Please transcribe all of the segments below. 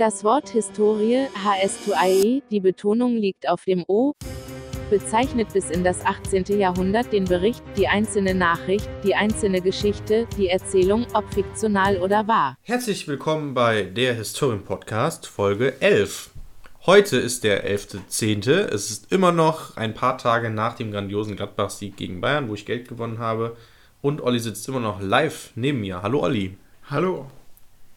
Das Wort Historie, HS2IE, die Betonung liegt auf dem O, bezeichnet bis in das 18. Jahrhundert den Bericht, die einzelne Nachricht, die einzelne Geschichte, die Erzählung, ob fiktional oder wahr. Herzlich willkommen bei der Historien Podcast, Folge 11. Heute ist der 11.10. Es ist immer noch ein paar Tage nach dem grandiosen Gladbach-Sieg gegen Bayern, wo ich Geld gewonnen habe. Und Olli sitzt immer noch live neben mir. Hallo Olli. Hallo.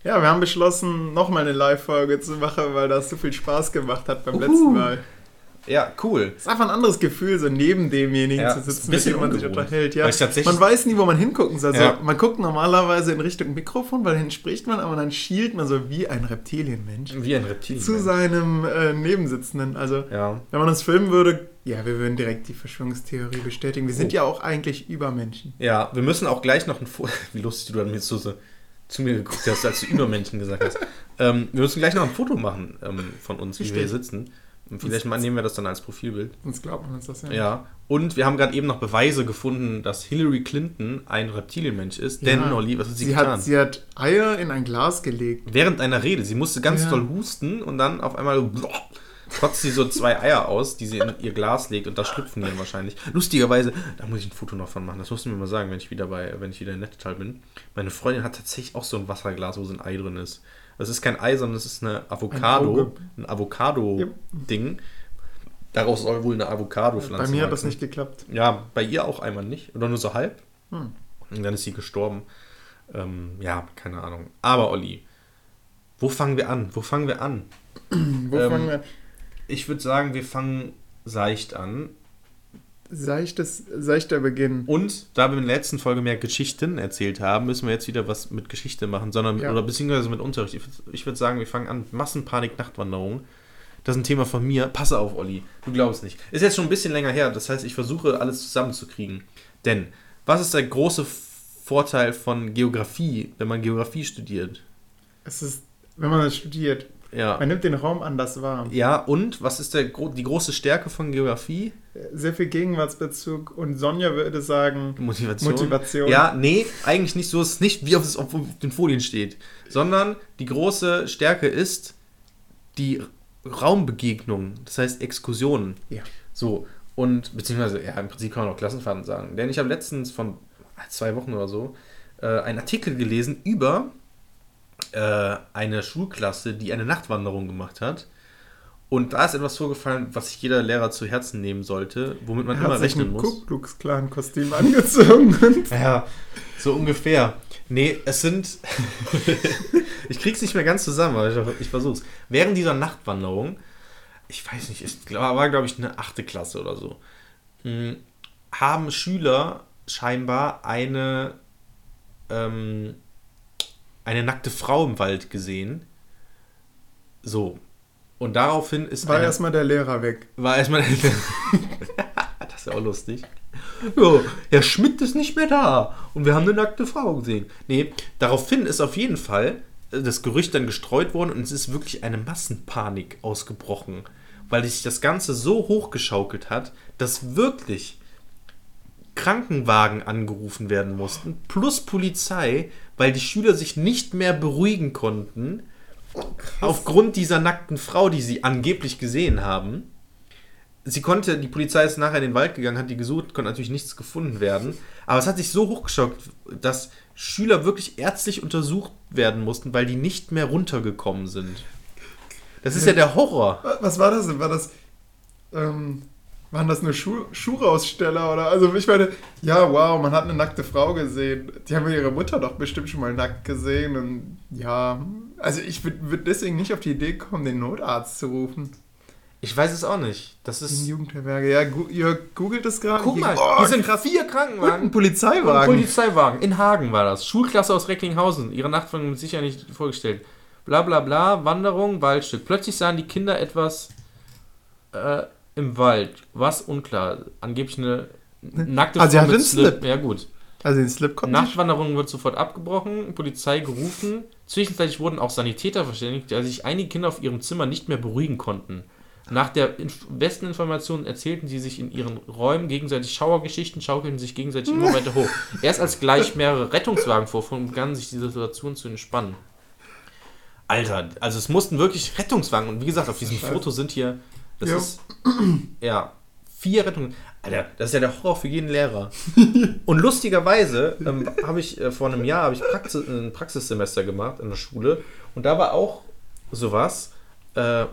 Ja, wir haben beschlossen, nochmal eine Live-Folge zu machen, weil das so viel Spaß gemacht hat beim Uhu. letzten Mal. Ja, cool. Es ist einfach ein anderes Gefühl, so neben demjenigen Ja, zu sitzen, mit dem man sich unterhält. Ja. Man weiß nie, wo man hingucken soll. Also, Ja. Man guckt normalerweise in Richtung Mikrofon, weil dahin spricht man, aber dann schielt man so wie ein Reptilienmensch Wie ein Reptil. zu seinem äh, Nebensitzenden. Also, Ja. wenn man uns filmen würde, ja, wir würden direkt die Verschwörungstheorie bestätigen. Wir sind Oh. ja auch eigentlich Übermenschen. Ja, wir müssen auch gleich noch ein Foto. Wie lustig du dann so, so zu mir geguckt hast, als du Übermenschen gesagt hast. Ähm, wir müssen gleich noch ein Foto machen ähm, von uns, wie wir hier Stimmt. sitzen. Und vielleicht mal nehmen wir das dann als Profilbild. Sonst glaubt man uns das ja. Ja. Und wir haben gerade eben noch Beweise gefunden, dass Hillary Clinton ein Reptilienmensch ist. Denn, Ja. Olli, was hat sie, Sie getan? hat, sie hat Eier in ein Glas gelegt. Während einer Rede. Sie musste ganz Ja. doll husten und dann auf einmal kotzt sie so zwei Eier aus, die sie in ihr Glas legt und da schlüpfen die dann wahrscheinlich. Lustigerweise, da muss ich ein Foto noch von machen. Das musst du mir mal sagen, wenn ich wieder bei, wenn ich wieder in Nettetal bin. Meine Freundin hat tatsächlich auch so ein Wasserglas, wo so ein Ei drin ist. Das ist kein Ei, sondern es ist eine Avocado, Auge. ein Avocado-Ding. Daraus soll wohl eine Avocado-Pflanze Bei mir hat das nicht geklappt. Ja, bei ihr auch einmal nicht. Oder nur so halb. Hm. Und dann ist sie gestorben. Ähm, ja, keine Ahnung. Aber Olli, wo fangen wir an? Wo fangen wir an? Wo Ähm, fangen wir? Ich würde sagen, wir fangen seicht an. Seichtes, seichter Beginn. Und da wir in der letzten Folge mehr Geschichten erzählt haben, müssen wir jetzt wieder was mit Geschichte machen, sondern mit, Ja. oder beziehungsweise mit Unterricht. Ich, würd- ich würde sagen, wir fangen an. Massenpanik, Nachtwanderung. Das ist ein Thema von mir. Passe auf, Olli. Du glaubst nicht. Ist jetzt schon ein bisschen länger her. Das heißt, ich versuche alles zusammenzukriegen. Denn, was ist der große Vorteil von Geografie, wenn man Geografie studiert? Es ist, wenn man das studiert, Ja. man nimmt den Raum anders wahr. Ja, und was ist der, die große Stärke von Geografie? Sehr viel Gegenwartsbezug und Sonja würde sagen, Motivation. Motivation. Ja, nee, eigentlich nicht so. Es ist nicht, wie auf, es auf den Folien steht. Sondern die große Stärke ist die Raumbegegnung. Das heißt Exkursionen. Ja. So. Und, beziehungsweise, ja, im Prinzip kann man auch Klassenfahrten sagen. Denn ich habe letztens von zwei Wochen oder so äh, einen Artikel gelesen über äh, eine Schulklasse, die eine Nachtwanderung gemacht hat. Und da ist etwas vorgefallen, was sich jeder Lehrer zu Herzen nehmen sollte, womit man er immer rechnen muss. Ku Klux Klan Kostüm angezogen. Ja, so ungefähr. Nee, es sind. ich krieg's nicht mehr ganz zusammen, aber ich, ich versuch's. Während dieser Nachtwanderung, ich weiß nicht, es war, glaube ich, eine achte Klasse oder so, hm, haben Schüler scheinbar eine, ähm, eine nackte Frau im Wald gesehen. So. Und daraufhin ist War eine- erstmal der Lehrer weg. war erstmal. das ist ja auch lustig. Ja, Herr Schmidt ist nicht mehr da. Und wir haben eine nackte Frau gesehen. Nee, daraufhin ist auf jeden Fall äh, das Gerücht dann gestreut worden und es ist wirklich eine Massenpanik ausgebrochen. Weil sich das Ganze so hochgeschaukelt hat, dass wirklich Krankenwagen angerufen werden mussten, plus Polizei, weil die Schüler sich nicht mehr beruhigen konnten, aufgrund dieser nackten Frau, die sie angeblich gesehen haben. Sie konnte, die Polizei ist nachher in den Wald gegangen, hat die gesucht, konnte natürlich nichts gefunden werden. Aber es hat sich so hochgeschaukelt, dass Schüler wirklich ärztlich untersucht werden mussten, weil die nicht mehr runtergekommen sind. Das ist ja der Horror. Wa- Was war das denn? War das. Ähm, waren das nur Schuh Schuhaussteller oder? Also ich meine, ja, wow, man hat eine nackte Frau gesehen. Die haben ihre Mutter doch bestimmt schon mal nackt gesehen und ja. Also ich würde würd deswegen nicht auf die Idee kommen, den Notarzt zu rufen. Ich weiß es auch nicht. Das In ist. Jugendherberge. Ja, gu ihr googelt es gerade. Guck mal, oh, hier sind krass. vier Und ein Krankenwagen. Und Polizeiwagen. Polizeiwagen. In Hagen war das. Schulklasse aus Recklinghausen. Ihre Nachtwanderung sicher nicht vorgestellt. Bla bla bla. Wanderung, Waldstück. Plötzlich sahen die Kinder etwas äh, im Wald. Was unklar. Angeblich eine nackte Ah, sie Frau hatte mit einen Slip. Ja, gut. also den Slip ich. Nachtwanderung wird sofort abgebrochen, Polizei gerufen. Zwischenzeitlich wurden auch Sanitäter verständigt, da sich einige Kinder auf ihrem Zimmer nicht mehr beruhigen konnten. Nach der besten Information erzählten sie sich in ihren Räumen gegenseitig Schauergeschichten, schaukelten sich gegenseitig immer weiter hoch. Erst als gleich mehrere Rettungswagen vorfuhren, begann sich die Situation zu entspannen. Alter, also es mussten wirklich Rettungswagen und wie gesagt, auf diesem. Foto sind hier, das Ja. ist, ja, vier Rettungen. Alter, das ist ja der Horror für jeden Lehrer. Und lustigerweise ähm, habe ich äh, vor einem Jahr ich Praxis, ein Praxissemester gemacht in der Schule und da war auch sowas. Äh,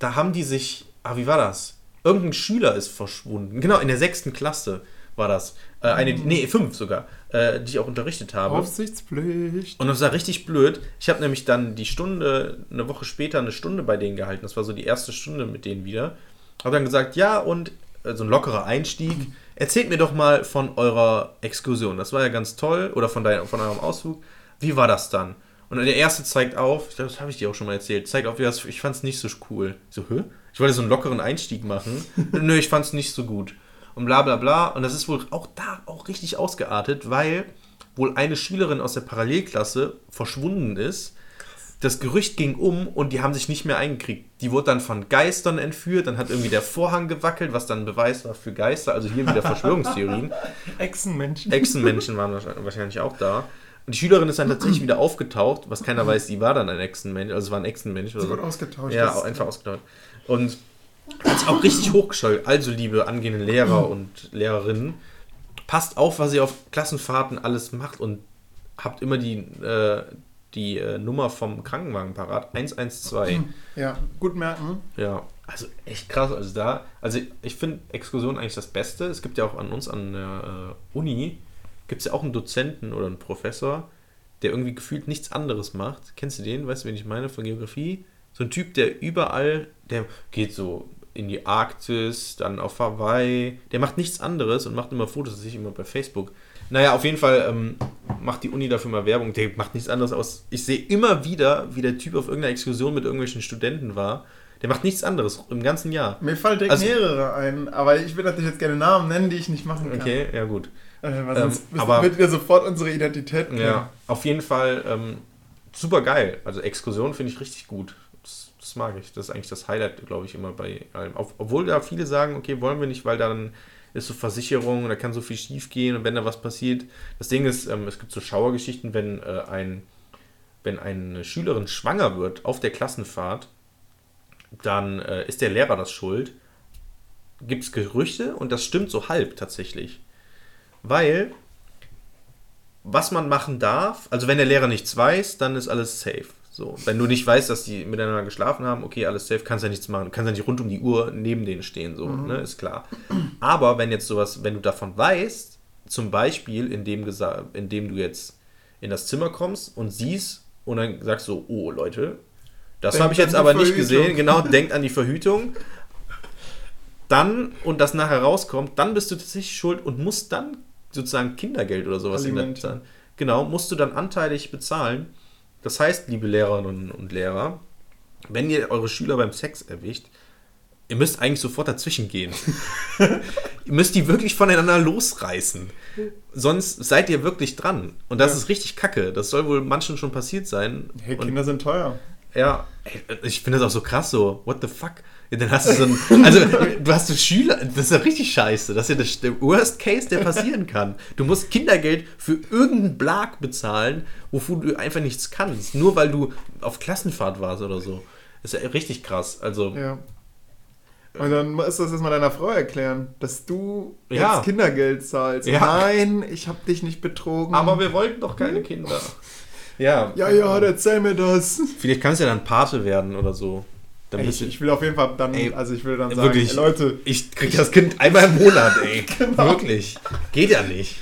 da haben die sich, ah, wie war das? Irgendein Schüler ist verschwunden. Genau, in der sechsten Klasse war das. Äh, eine, nee, fünf sogar, äh, die ich auch unterrichtet habe. Aufsichtspflicht. Und das war richtig blöd. Ich habe nämlich dann die Stunde, eine Woche später eine Stunde bei denen gehalten. Das war so die erste Stunde mit denen wieder. Habe dann gesagt, ja, und äh, so ein lockerer Einstieg. Erzählt mir doch mal von eurer Exkursion. Das war ja ganz toll. Oder von, dein, von eurem Ausflug. Wie war das dann? Und der erste zeigt auf, ich glaub, das habe ich dir auch schon mal erzählt, zeigt auf, ich fand es nicht so cool. Ich so, hä? Ich wollte so einen lockeren Einstieg machen. Nö, ich fand es nicht so gut. Und bla bla bla. Und das ist wohl auch da auch richtig ausgeartet, weil wohl eine Schülerin aus der Parallelklasse verschwunden ist. Das Gerücht ging um und die haben sich nicht mehr eingekriegt. Die wurde dann von Geistern entführt, dann hat irgendwie der Vorhang gewackelt, was dann Beweis war für Geister. Also hier wieder Verschwörungstheorien. Echsenmenschen. Echsenmenschen waren wahrscheinlich- auch da. Und die Schülerin ist dann tatsächlich wieder aufgetaucht, was keiner weiß, die war dann ein Echsenmensch, also es war ein Echsenmensch. Oder Sie so. wurde ausgetauscht. Ja, einfach ausgetauscht. Und hat sich auch richtig hochgeschaltet. Also, liebe angehende Lehrer und Lehrerinnen, passt auf, was ihr auf Klassenfahrten alles macht und habt immer die, äh, die äh, Nummer vom Krankenwagen parat. 112. Ja, gut merken. Ja, also echt krass. Also da, also ich finde Exkursion eigentlich das Beste. Es gibt ja auch an uns an der äh, Uni, gibt es ja auch einen Dozenten oder einen Professor, der irgendwie gefühlt nichts anderes macht. Kennst du den? Weißt du, wen ich meine von Geografie? So ein Typ, der überall, der geht so in die Arktis, dann auf Hawaii. Der macht nichts anderes und macht immer Fotos, das sehe ich immer bei Facebook. Naja, auf jeden Fall ähm, macht die Uni dafür mal Werbung. Der macht nichts anderes aus. Ich sehe immer wieder, wie der Typ auf irgendeiner Exkursion mit irgendwelchen Studenten war. Der macht nichts anderes im ganzen Jahr. Mir fallen direkt Also- mehrere ein, aber ich will natürlich jetzt gerne Namen nennen, die ich nicht machen kann. Okay, ja gut. Äh, weil Ähm, sonst aber- wird wir sofort unsere Identität kennen. Ja, auf jeden Fall ähm, super geil. Also Exkursion finde ich richtig gut. Das, mag ich. Das ist eigentlich das Highlight, glaube ich, immer bei allem. Obwohl da viele sagen, okay, wollen wir nicht, weil dann ist so Versicherung da kann so viel schief gehen und wenn da was passiert. Das Ding ist, ähm, es gibt so Schauergeschichten, wenn äh, ein wenn eine Schülerin schwanger wird auf der Klassenfahrt, dann äh, ist der Lehrer das schuld. Gibt es Gerüchte und das stimmt so halb tatsächlich. Weil was man machen darf, also wenn der Lehrer nichts weiß, dann ist alles safe. So, wenn du nicht weißt, dass die miteinander geschlafen haben, okay, alles safe, kannst ja nichts machen, kannst ja nicht rund um die Uhr neben denen stehen, so, ne, ist klar. Aber wenn jetzt sowas, wenn du davon weißt, zum Beispiel, indem, indem du jetzt in das Zimmer kommst und siehst und dann sagst so, oh Leute, das habe ich jetzt aber nicht Verhütung. gesehen, genau, denkt an die Verhütung. Dann, und das nachher rauskommt, dann bist du tatsächlich schuld und musst dann sozusagen Kindergeld oder sowas in der. Genau, musst du dann anteilig bezahlen. Das heißt, liebe Lehrerinnen und Lehrer, wenn ihr eure Schüler beim Sex erwischt, ihr müsst eigentlich sofort dazwischen gehen. ihr müsst die wirklich voneinander losreißen. Sonst seid ihr wirklich dran. Und das Ja. ist richtig kacke. Das soll wohl manchen schon passiert sein. Hey, und Kinder sind teuer. ja, ich finde das auch so krass so. What the fuck? Ja, dann hast du so ein, also du hast so Schüler, das ist ja richtig scheiße. Das ist ja das, der Worst Case, der passieren kann. Du musst Kindergeld für irgendeinen Blag bezahlen, wofür du einfach nichts kannst. Nur weil du auf Klassenfahrt warst oder so. Das ist ja richtig krass. Also, Ja. Und dann musst du das erstmal deiner Frau erklären, dass du Ja. jetzt Kindergeld zahlst. Ja. Nein, ich hab dich nicht betrogen. aber wir wollten doch keine Kinder. Ja. ja, ja, erzähl mir das. Vielleicht kannst du ja dann Pate werden oder so. Ey, ich, ich will auf jeden Fall dann, Ey, also ich will dann sagen, wirklich. ey, Leute, ich krieg das Kind einmal im Monat, ey. Genau. Wirklich. Geht ja nicht.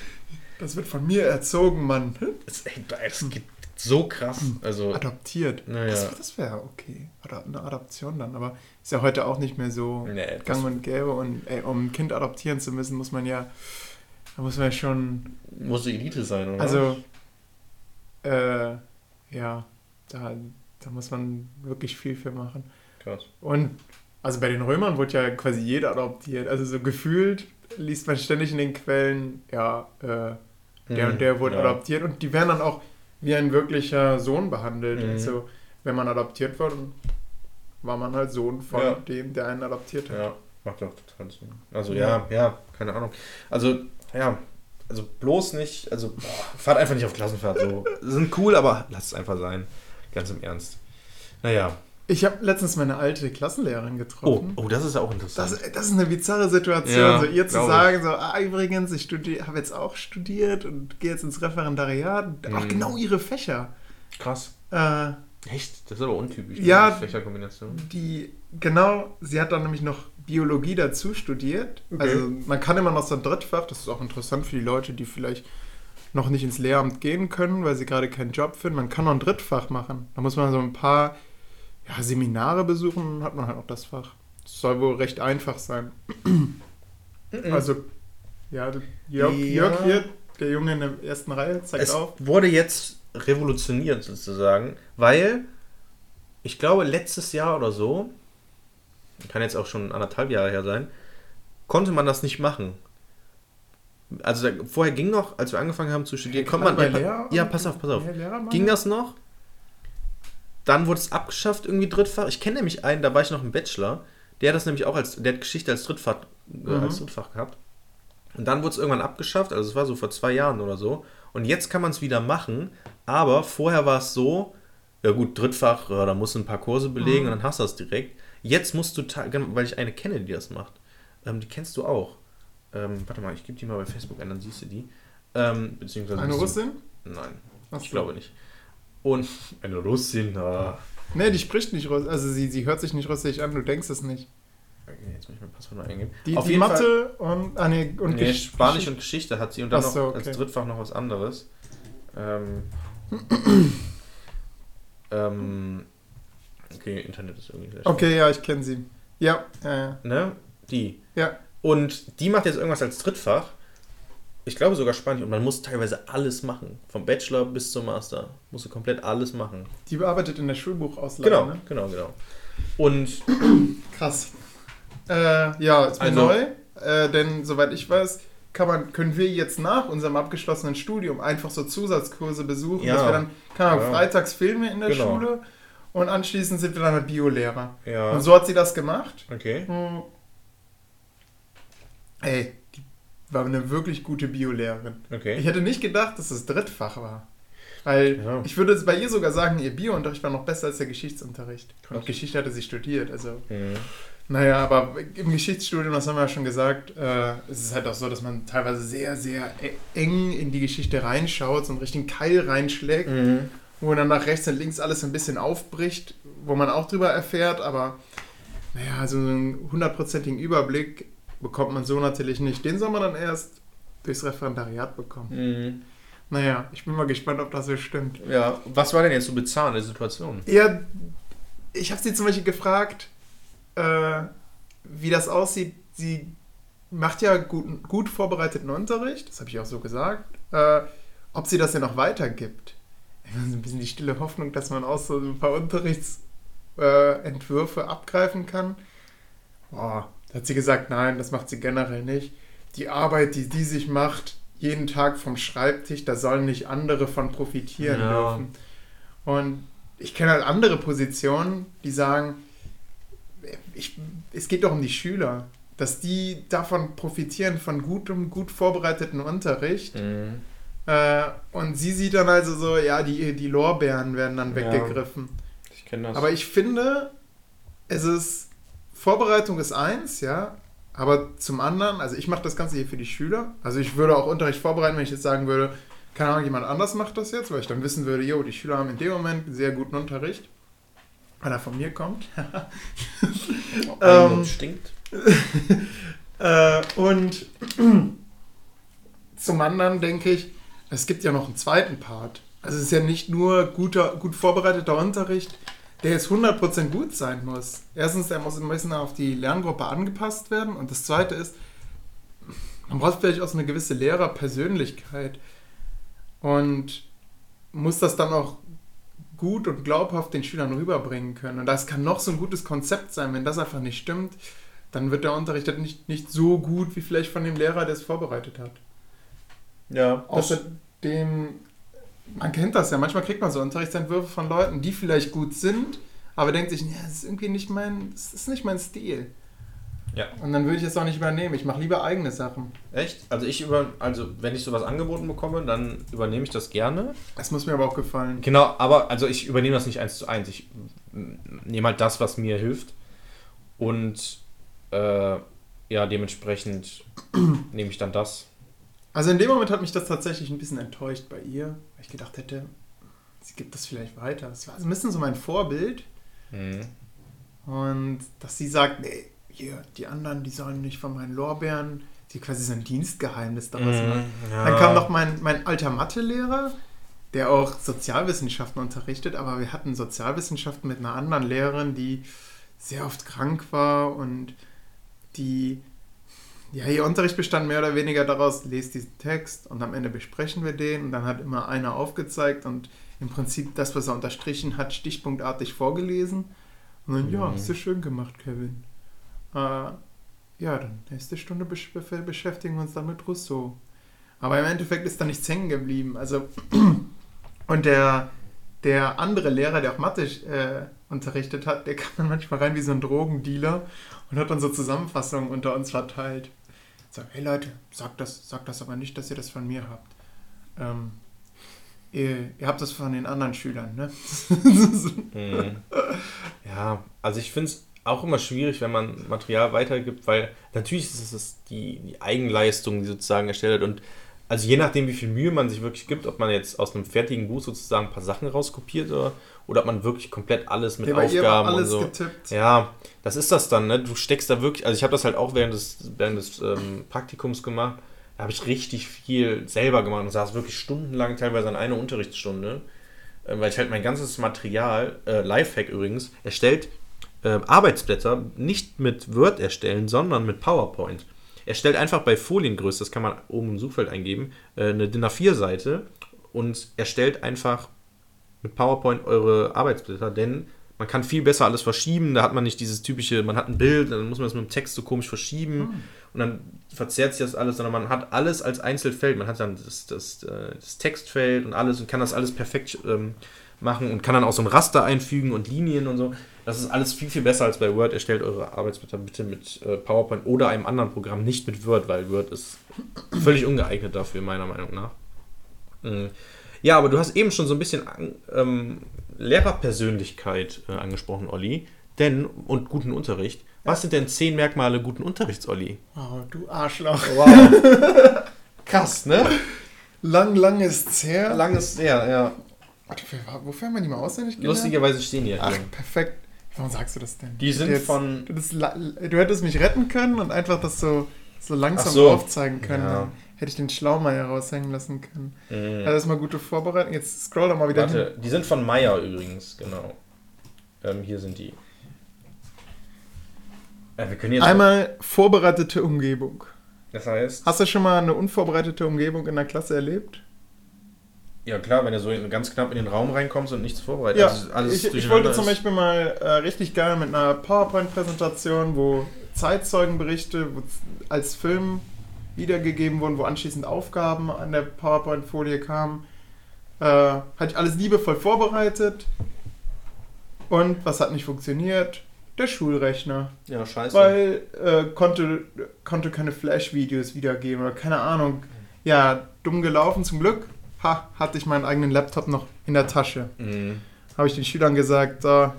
das wird von mir erzogen, Mann. Das, ey, das geht so krass. Also, Adoptiert. Naja. Das, das wäre okay. Oder eine Adoption dann, aber ist ja heute auch nicht mehr so Nee, gang und gäbe. Und ey, um ein Kind adoptieren zu müssen, muss man ja, da muss man ja schon, muss die Elite sein, oder? also, äh, ja, da, da muss man wirklich viel für machen. Krass. Und also bei den Römern wurde ja quasi jeder adoptiert. Also so gefühlt liest man ständig in den Quellen, ja, äh, der Mhm, und der wurde ja. adoptiert und die werden dann auch wie ein wirklicher Sohn behandelt. Mhm. Also wenn man adoptiert wird, war man halt Sohn von Ja. dem, der einen adoptiert hat. Ja, macht doch total Sinn. Also ja, ja, keine Ahnung. Also, ja, also bloß nicht, also boah, fahrt einfach nicht auf Klassenfahrt so. Sind cool, aber lasst es einfach sein. Ganz im Ernst. Naja. Ich habe letztens meine alte Klassenlehrerin Oh, getroffen. oh, das ist ja auch interessant. Das, das ist eine bizarre Situation, Ja, so ihr zu glaub ich. sagen, so, ah, übrigens, ich habe jetzt auch studiert und gehe jetzt ins Referendariat. Auch Mhm. genau ihre Fächer. Krass. Äh, Echt? Das ist aber untypisch. Ja. die Fächerkombination. die, genau, sie hat dann nämlich noch Biologie dazu studiert. Okay. Also man kann immer noch so ein Drittfach, das ist auch interessant für die Leute, die vielleicht noch nicht ins Lehramt gehen können, weil sie gerade keinen Job finden. Man kann noch ein Drittfach machen. Da muss man so ein paar ja, Seminare besuchen, hat man halt auch das Fach. Das soll wohl recht einfach sein. Also, ja, Jörg, Ja. Jörg hier, der Junge in der ersten Reihe, zeigt es auf. wurde jetzt revolutioniert sozusagen, weil ich glaube letztes Jahr oder so, kann jetzt auch schon anderthalb Jahre her sein, konnte man das nicht machen. Also da, vorher ging noch, als wir angefangen haben zu studieren, konnte man Bei ja, Lehrer- ja pass auf, pass auf, Ja, ging das noch? Dann wurde es abgeschafft irgendwie Drittfach. Ich kenne nämlich einen, da war ich noch im Bachelor, der hat das nämlich auch als, der hat Geschichte als Drittfach, äh, Mhm. als Drittfach gehabt. Und dann wurde es irgendwann abgeschafft, also es war so vor zwei Jahren oder so. Und jetzt kann man es wieder machen, aber vorher war es so, ja gut, Drittfach, ja, da musst du ein paar Kurse belegen Mhm. und dann hast du das direkt. Jetzt musst du, genau, weil ich eine kenne, die das macht. Ähm, die kennst du auch. Ähm, warte mal, ich gebe die mal bei Facebook ein, dann siehst du die. Ähm, beziehungsweise Eine Russin? Nein, Ach ich so. glaube nicht. Und eine Russin, ah. Nee, die spricht nicht Russisch. Also sie, sie hört sich nicht russisch an, du denkst es nicht. Okay, jetzt muss ich mein Passwort mal eingeben. Die, Auf die jeden Fall- Mathe und, ah, nee, und nee, Gesch- Spanisch und Geschichte hat sie und dann so, noch okay. als Drittfach noch was anderes. Ähm, ähm, okay, Internet ist irgendwie schlecht. Okay, ja, ich kenne sie. Ja, ja, ja. Ne? Die. Ja. Und die macht jetzt irgendwas als Drittfach. Ich glaube sogar Spanisch. Und man muss teilweise alles machen. Vom Bachelor bis zum Master. Musst du komplett alles machen. Die bearbeitet in der Schulbuchauslage, Genau, ne? genau, genau. Und Krass. Äh, ja, ist mir Also- neu. Äh, denn soweit ich weiß, kann man, können wir jetzt nach unserem abgeschlossenen Studium einfach so Zusatzkurse besuchen, Ja. dass wir dann, kann man Ja. freitags Filme in der Genau. Schule und anschließend sind wir dann mit Biolehrer. ja. Und so hat sie das gemacht. Okay. Hm. Ey, war eine wirklich gute Biolehrerin. Okay. Ich hätte nicht gedacht, dass es Drittfach war. Weil Ja. ich würde jetzt bei ihr sogar sagen, ihr Biounterricht war noch besser als der Geschichtsunterricht. Krass. Und Geschichte hatte sie studiert. Also, Mhm. naja, aber im Geschichtsstudium, das haben wir ja schon gesagt, äh, es ist halt auch so, dass man teilweise sehr, sehr e- eng in die Geschichte reinschaut, so einen richtigen Keil reinschlägt, Mhm. wo dann nach rechts und links alles ein bisschen aufbricht, wo man auch drüber erfährt, aber naja, so einen hundertprozentigen Überblick bekommt man so natürlich nicht. Den soll man dann erst durchs Referendariat bekommen. Mhm. Naja, ich bin mal gespannt, ob das so stimmt. Ja, was war denn jetzt so bezahlende Situation? Ja, ich habe sie zum Beispiel gefragt, äh, wie das aussieht. Sie macht ja gut, gut vorbereiteten Unterricht, das habe ich auch so gesagt. Äh, ob sie das ja noch weitergibt. Ich habe so ein bisschen die stille Hoffnung, dass man auch so ein paar Unterrichtsentwürfe äh, abgreifen kann. Boah, da hat sie gesagt, nein, das macht sie generell nicht. Die Arbeit, die die sich macht, jeden Tag vom Schreibtisch, da sollen nicht andere von profitieren Ja. dürfen. Und ich kenne halt andere Positionen, die sagen, ich, es geht doch um die Schüler, dass die davon profitieren, von gutem, gut vorbereiteten Unterricht. Mhm. Äh, und sie sieht dann also so, ja, die, die Lorbeeren werden dann Ja. weggegriffen. Ich kenne das. Aber ich finde, es ist, Vorbereitung ist eins, ja, aber zum anderen, also ich mache das Ganze hier für die Schüler. Also ich würde auch Unterricht vorbereiten, wenn ich jetzt sagen würde, keine Ahnung, jemand anders macht das jetzt, weil ich dann wissen würde, jo, die Schüler haben in dem Moment einen sehr guten Unterricht, weil er von mir kommt. ähm, stinkt. Äh, und zum anderen denke ich, es gibt ja noch einen zweiten Part. Also es ist ja nicht nur guter, gut vorbereiteter Unterricht, der jetzt 100% gut sein muss. Erstens, der muss ein bisschen auf die Lerngruppe angepasst werden. Und das zweite ist, man braucht vielleicht auch so eine gewisse Lehrerpersönlichkeit. Und muss das dann auch gut und glaubhaft den Schülern rüberbringen können. Und das kann noch so ein gutes Konzept sein, wenn das einfach nicht stimmt, dann wird der Unterricht halt nicht, nicht so gut wie vielleicht von dem Lehrer, der es vorbereitet hat. Ja, Außerdem, man kennt das ja, manchmal kriegt man so Unterrichtsentwürfe von Leuten, die vielleicht gut sind, aber denkt sich, ja, das ist irgendwie nicht mein, das ist nicht mein Stil. Ja. Und dann würde ich es auch nicht übernehmen. Ich mache lieber eigene Sachen. echt? Also ich über, also wenn ich sowas angeboten bekomme, dann übernehme ich das gerne. Das muss mir aber auch gefallen. Genau, aber also ich übernehme das nicht eins zu eins. Ich nehme halt das, was mir hilft. Und äh, ja, dementsprechend nehme ich dann das. Also in dem Moment hat mich das tatsächlich ein bisschen enttäuscht bei ihr, ich gedacht hätte, sie gibt das vielleicht weiter. Das war so ein bisschen so mein Vorbild. Mhm. Und dass sie sagt, nee, hier, die anderen, die sollen nicht von meinen Lorbeeren, sie quasi so ein Dienstgeheimnis daraus Mhm, ja. Dann kam noch mein, mein alter Mathelehrer, der auch Sozialwissenschaften unterrichtet, aber wir hatten Sozialwissenschaften mit einer anderen Lehrerin, die sehr oft krank war und die, ja, ihr Unterricht bestand mehr oder weniger daraus, lest diesen Text und am Ende besprechen wir den und dann hat immer einer aufgezeigt und im Prinzip das, was er unterstrichen hat, stichpunktartig vorgelesen. Und dann, ja, Mhm. hast du schön gemacht, Kevin. Äh, ja, dann nächste Stunde besch beschäftigen wir uns dann mit Rousseau. Aber im Endeffekt ist da nichts hängen geblieben. Also, und der, der andere Lehrer, der auch Mathe äh, unterrichtet hat, der kam dann manchmal rein wie so ein Drogendealer und hat dann so Zusammenfassungen unter uns verteilt. So, hey Leute, sagt das, sagt das aber nicht, dass ihr das von mir habt. Ähm, ihr, ihr habt das von den anderen Schülern, ne? Mhm. Ja, also ich finde es auch immer schwierig, wenn man Material weitergibt, weil natürlich ist es die, die Eigenleistung, die sozusagen erstellt wird. Und also je nachdem, wie viel Mühe man sich wirklich gibt, ob man jetzt aus einem fertigen Buch sozusagen ein paar Sachen rauskopiert oder, oder ob man wirklich komplett alles mit Ja, Aufgaben und alles so. getippt. Ja, das ist das dann, ne? Du steckst da wirklich, also ich habe das halt auch während des, während des ähm, Praktikums gemacht. Da habe ich richtig viel selber gemacht und saß wirklich stundenlang teilweise an einer Unterrichtsstunde, äh, weil ich halt mein ganzes Material, äh, Lifehack übrigens, erstellt äh, Arbeitsblätter nicht mit Word erstellen, sondern mit PowerPoint. Erstellt einfach bei Foliengröße, das kann man oben im Suchfeld eingeben, äh, eine DIN A4-Seite und erstellt einfach mit PowerPoint eure Arbeitsblätter, denn man kann viel besser alles verschieben. Da hat man nicht dieses typische, man hat ein Bild, dann muss man das mit dem Text so komisch verschieben und dann verzerrt sich das alles, sondern man hat alles als Einzelfeld. Man hat dann das, das, äh, das Textfeld und alles und kann das alles perfekt ähm, machen und kann dann auch so ein Raster einfügen und Linien und so. Das ist alles viel, viel besser als bei Word. Erstellt eure Arbeitsblätter bitte mit äh, PowerPoint oder einem anderen Programm, nicht mit Word, weil Word ist völlig ungeeignet dafür, meiner Meinung nach. Mhm. Ja, aber du hast eben schon so ein bisschen ähm, Lehrerpersönlichkeit äh, angesprochen, Olli. Denn, und guten Unterricht. Was sind denn zehn Merkmale guten Unterrichts, Olli? Oh, du Arschloch. Wow. Krass, ne? Lang, lang ist's her. Langes, ja, ja. Warte, wofür haben wir die mal auswendig gelernt? Lustigerweise stehen die ja Ach, perfekt. Warum sagst du das denn? Die sind Jetzt- von- Du, das, du hättest mich retten können und einfach das so, so langsam so. aufzeigen können. Ja. Hätte ich den Schlaumeier raushängen lassen können. Mhm. Ja, das ist mal gute Vorbereitung. Jetzt scroll doch mal wieder hin. Warte, die sind von Meyer übrigens, genau. Ähm, hier sind die. Äh, wir können jetzt. Einmal vorbereitete Umgebung. Das heißt. Hast du schon mal eine unvorbereitete Umgebung in der Klasse erlebt? Ja, klar, wenn du so ganz knapp in den Raum reinkommst und nichts vorbereitet Ja, also alles ich, ich wollte zum. Beispiel mal äh, richtig geil mit einer PowerPoint-Präsentation, wo Zeitzeugenberichte wo als Film wiedergegeben wurden, wo anschließend Aufgaben an der PowerPoint-Folie kamen. Äh, hatte ich alles liebevoll vorbereitet. Und was hat nicht funktioniert? Der Schulrechner. Ja, scheiße. Weil äh, konnte, konnte keine Flash-Videos wiedergeben oder keine Ahnung. Ja, dumm gelaufen zum Glück. Ha, hatte ich meinen eigenen Laptop noch in der Tasche Mhm. habe ich den Schülern gesagt, so,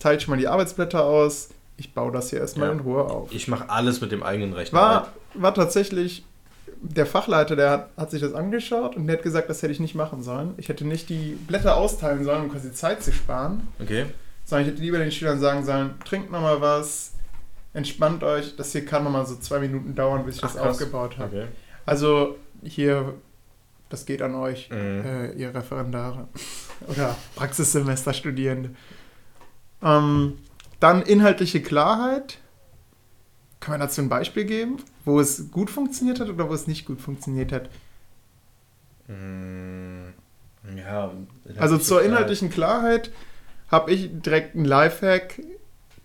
teilt schon mal die Arbeitsblätter aus, ich baue das hier erstmal Ja. in Ruhe auf. Ich mache alles mit dem eigenen Rechner. War, war tatsächlich, der Fachleiter, der hat, hat sich das angeschaut und der hat gesagt, das hätte ich nicht machen sollen. Ich hätte nicht die Blätter austeilen sollen, um quasi Zeit zu sparen, Okay. sondern ich hätte lieber den Schülern sagen sollen, trinkt nochmal was, entspannt euch, das hier kann nochmal so zwei Minuten dauern, bis ich Ach, das krass. aufgebaut habe. okay. Also hier, das geht an euch Mhm. äh, ihr Referendare oder Praxissemesterstudierende. Ähm, dann inhaltliche Klarheit. Kann man dazu ein Beispiel geben, wo es gut funktioniert hat oder wo es nicht gut funktioniert hat? Mhm. Ja. Also zur inhaltlichen Klarheit habe ich direkt einen Lifehack.